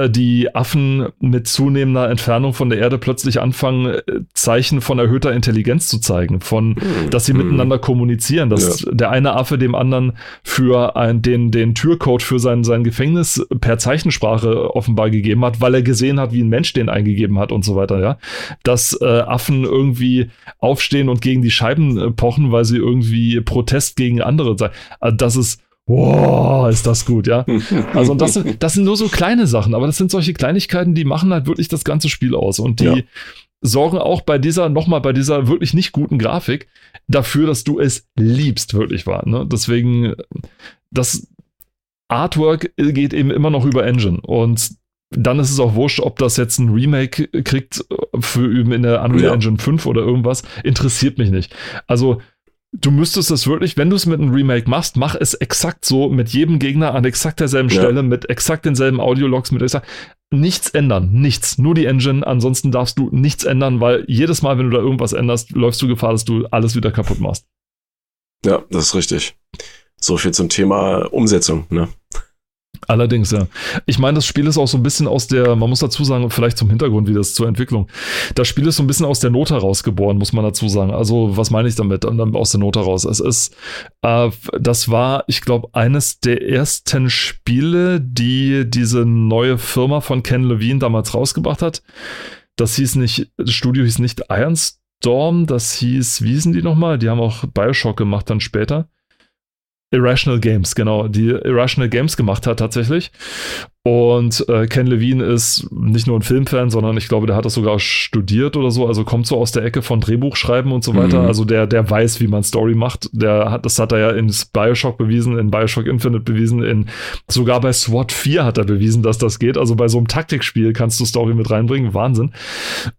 die Affen mit zunehmender Entfernung von der Erde plötzlich anfangen, äh, Zeichen von erhöhter Intelligenz zu zeigen, von, mhm. dass sie mhm. miteinander kommunizieren, dass ja. der eine Affe dem anderen für ein, den, den Türcode für sein, sein Gefängnis per Zeichensprache offenbar gegeben hat, weil er gesehen hat, wie ein Mensch den eingegeben hat und so weiter, ja. Dass äh, Affen irgendwie aufstehen und gegen die Scheiben äh, pochen, weil sie irgendwie Protest gegen andere zeigen. Also das ist Wow, ist das gut, ja. Also das sind, das sind nur so kleine Sachen, aber das sind solche Kleinigkeiten, die machen halt wirklich das ganze Spiel aus und die ja. sorgen auch bei dieser, nochmal bei dieser wirklich nicht guten Grafik dafür, dass du es liebst, wirklich wahr. Ne? Deswegen, das Artwork geht eben immer noch über Engine und dann ist es auch wurscht, ob das jetzt ein Remake kriegt für in der Unreal ja. Engine 5 oder irgendwas, interessiert mich nicht. Also du müsstest es wirklich, wenn du es mit einem Remake machst, mach es exakt so, mit jedem Gegner an exakt derselben ja. Stelle, mit exakt denselben Audiologs, mit exakt, nichts ändern, nichts, nur die Engine, ansonsten darfst du nichts ändern, weil jedes Mal, wenn du da irgendwas änderst, läufst du Gefahr, dass du alles wieder kaputt machst.
Ja, das ist richtig. So viel zum Thema Umsetzung, ne?
Allerdings, ja. Ich meine, das Spiel ist auch so ein bisschen aus der, man muss dazu sagen, vielleicht zum Hintergrund, wie das zur Entwicklung. Das Spiel ist so ein bisschen aus der Not heraus geboren, muss man dazu sagen. Also, was meine ich damit? Aus der Not heraus. Es ist, äh, das war, ich glaube, eines der ersten Spiele, die diese neue Firma von Ken Levine damals rausgebracht hat. Das hieß nicht, das Studio hieß nicht Ironstorm, das hieß, wie hießen die nochmal? Die haben auch Bioshock gemacht dann später. Irrational Games, genau, die Irrational Games gemacht hat tatsächlich. Und äh, Ken Levine ist nicht nur ein Filmfan, sondern ich glaube, der hat das sogar studiert oder so, also kommt so aus der Ecke von Drehbuchschreiben und so weiter. Mhm. Also der, der weiß, wie man Story macht. Der hat, das hat er ja in Bioshock bewiesen, in Bioshock Infinite bewiesen, in sogar bei SWAT 4 hat er bewiesen, dass das geht. Also bei so einem Taktikspiel kannst du Story mit reinbringen. Wahnsinn.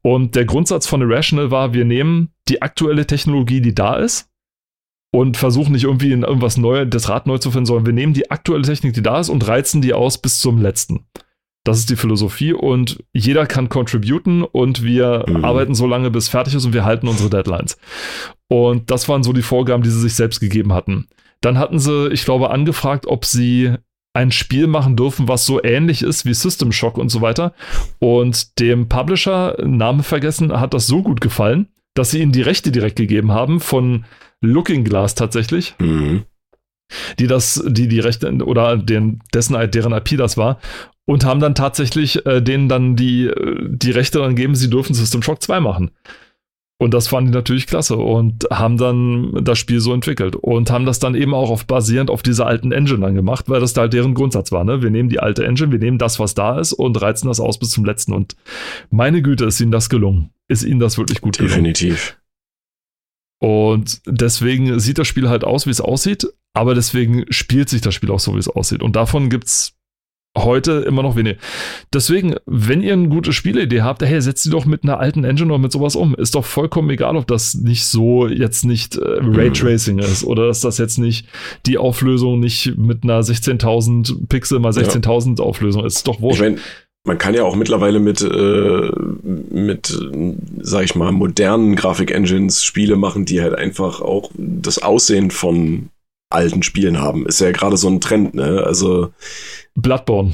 Und der Grundsatz von Irrational war, wir nehmen die aktuelle Technologie, die da ist, und versuchen nicht irgendwie in irgendwas Neues, das Rad neu zu finden, sondern wir nehmen die aktuelle Technik, die da ist, und reizen die aus bis zum letzten. Das ist die Philosophie und jeder kann contributen und wir mhm. arbeiten so lange, bis fertig ist und wir halten unsere Deadlines. Und das waren so die Vorgaben, die sie sich selbst gegeben hatten. Dann hatten sie, ich glaube, angefragt, ob sie ein Spiel machen dürfen, was so ähnlich ist wie System Shock und so weiter. Und dem Publisher, Name vergessen, hat das so gut gefallen, dass sie ihnen die Rechte direkt gegeben haben von Looking Glass tatsächlich. Mhm. Die das, die die Rechte oder den, dessen, deren IP das war und haben dann tatsächlich äh, denen dann die, die Rechte dann geben, sie dürfen System Shock 2 machen. Und das fanden die natürlich klasse und haben dann das Spiel so entwickelt und haben das dann eben auch auf basierend auf dieser alten Engine dann gemacht, weil das da halt deren Grundsatz war. Ne? Wir nehmen die alte Engine, wir nehmen das, was da ist und reizen das aus bis zum letzten. Und meine Güte, ist ihnen das gelungen. Ist ihnen das wirklich gut
gelungen. Definitiv.
Und deswegen sieht das Spiel halt aus, wie es aussieht, aber deswegen spielt sich das Spiel auch so, wie es aussieht. Und davon gibt es heute immer noch wenig. Deswegen, wenn ihr eine gute Spielidee habt, hey, setzt sie doch mit einer alten Engine oder mit sowas um. Ist doch vollkommen egal, ob das nicht so jetzt nicht äh, Raytracing ist oder dass das jetzt nicht die Auflösung nicht mit einer 16.000 Pixel mal 16.000 ja. Auflösung ist. Ist doch wurscht. Ich mein
man kann ja auch mittlerweile mit, äh, mit, sag ich mal, modernen Grafik-Engines Spiele machen, die halt einfach auch das Aussehen von alten Spielen haben. Ist ja gerade so ein Trend, ne? Also.
Bloodborne.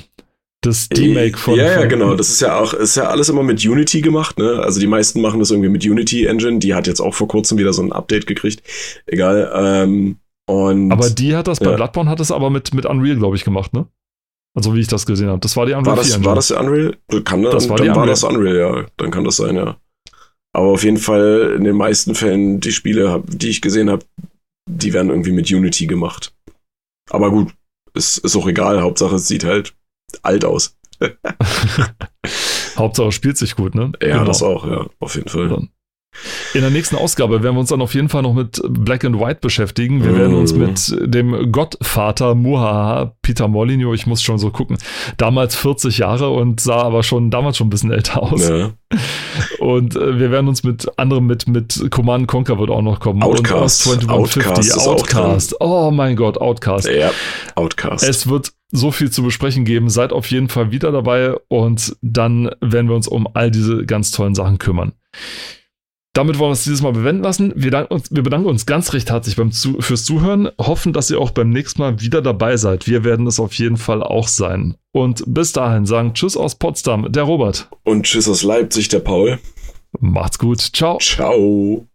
das D-Make von.
Ja, ja, genau. Das ist ja auch, ist ja alles immer mit Unity gemacht, ne? Also die meisten machen das irgendwie mit Unity Engine. Die hat jetzt auch vor kurzem wieder so ein Update gekriegt. Egal. Ähm, und,
aber die hat das, ja. bei Bloodborne hat das aber mit, mit Unreal, glaube ich, gemacht, ne? Also wie ich das gesehen habe. Das war die
Unreal. War das, war das Unreal? Kann, das war dann Unreal. war das Unreal, ja. Dann kann das sein, ja. Aber auf jeden Fall in den meisten Fällen die Spiele, die ich gesehen habe, die werden irgendwie mit Unity gemacht. Aber gut, ist, ist auch egal. Hauptsache es sieht halt alt aus.
Hauptsache spielt sich gut, ne?
Ja, genau. das auch, ja, auf jeden Fall. Dann.
In der nächsten Ausgabe werden wir uns dann auf jeden Fall noch mit Black and White beschäftigen. Wir werden uns mit dem Gottvater Muhaha, Peter Molyneux, ich muss schon so gucken, damals 40 Jahre und sah aber schon damals schon ein bisschen älter aus. Ja. Und äh, wir werden uns mit anderem, mit, mit Command Conquer wird auch noch kommen.
Outcast.
Und Outcast, Outcast. Oh mein Gott, Outcast.
Ja, Outcast.
Es wird so viel zu besprechen geben. Seid auf jeden Fall wieder dabei und dann werden wir uns um all diese ganz tollen Sachen kümmern. Damit wollen wir es dieses Mal bewenden lassen. Wir, uns, wir bedanken uns ganz recht herzlich beim Zu fürs Zuhören. Hoffen, dass ihr auch beim nächsten Mal wieder dabei seid. Wir werden es auf jeden Fall auch sein. Und bis dahin sagen Tschüss aus Potsdam, der Robert.
Und Tschüss aus Leipzig, der Paul.
Macht's gut. Ciao.
Ciao.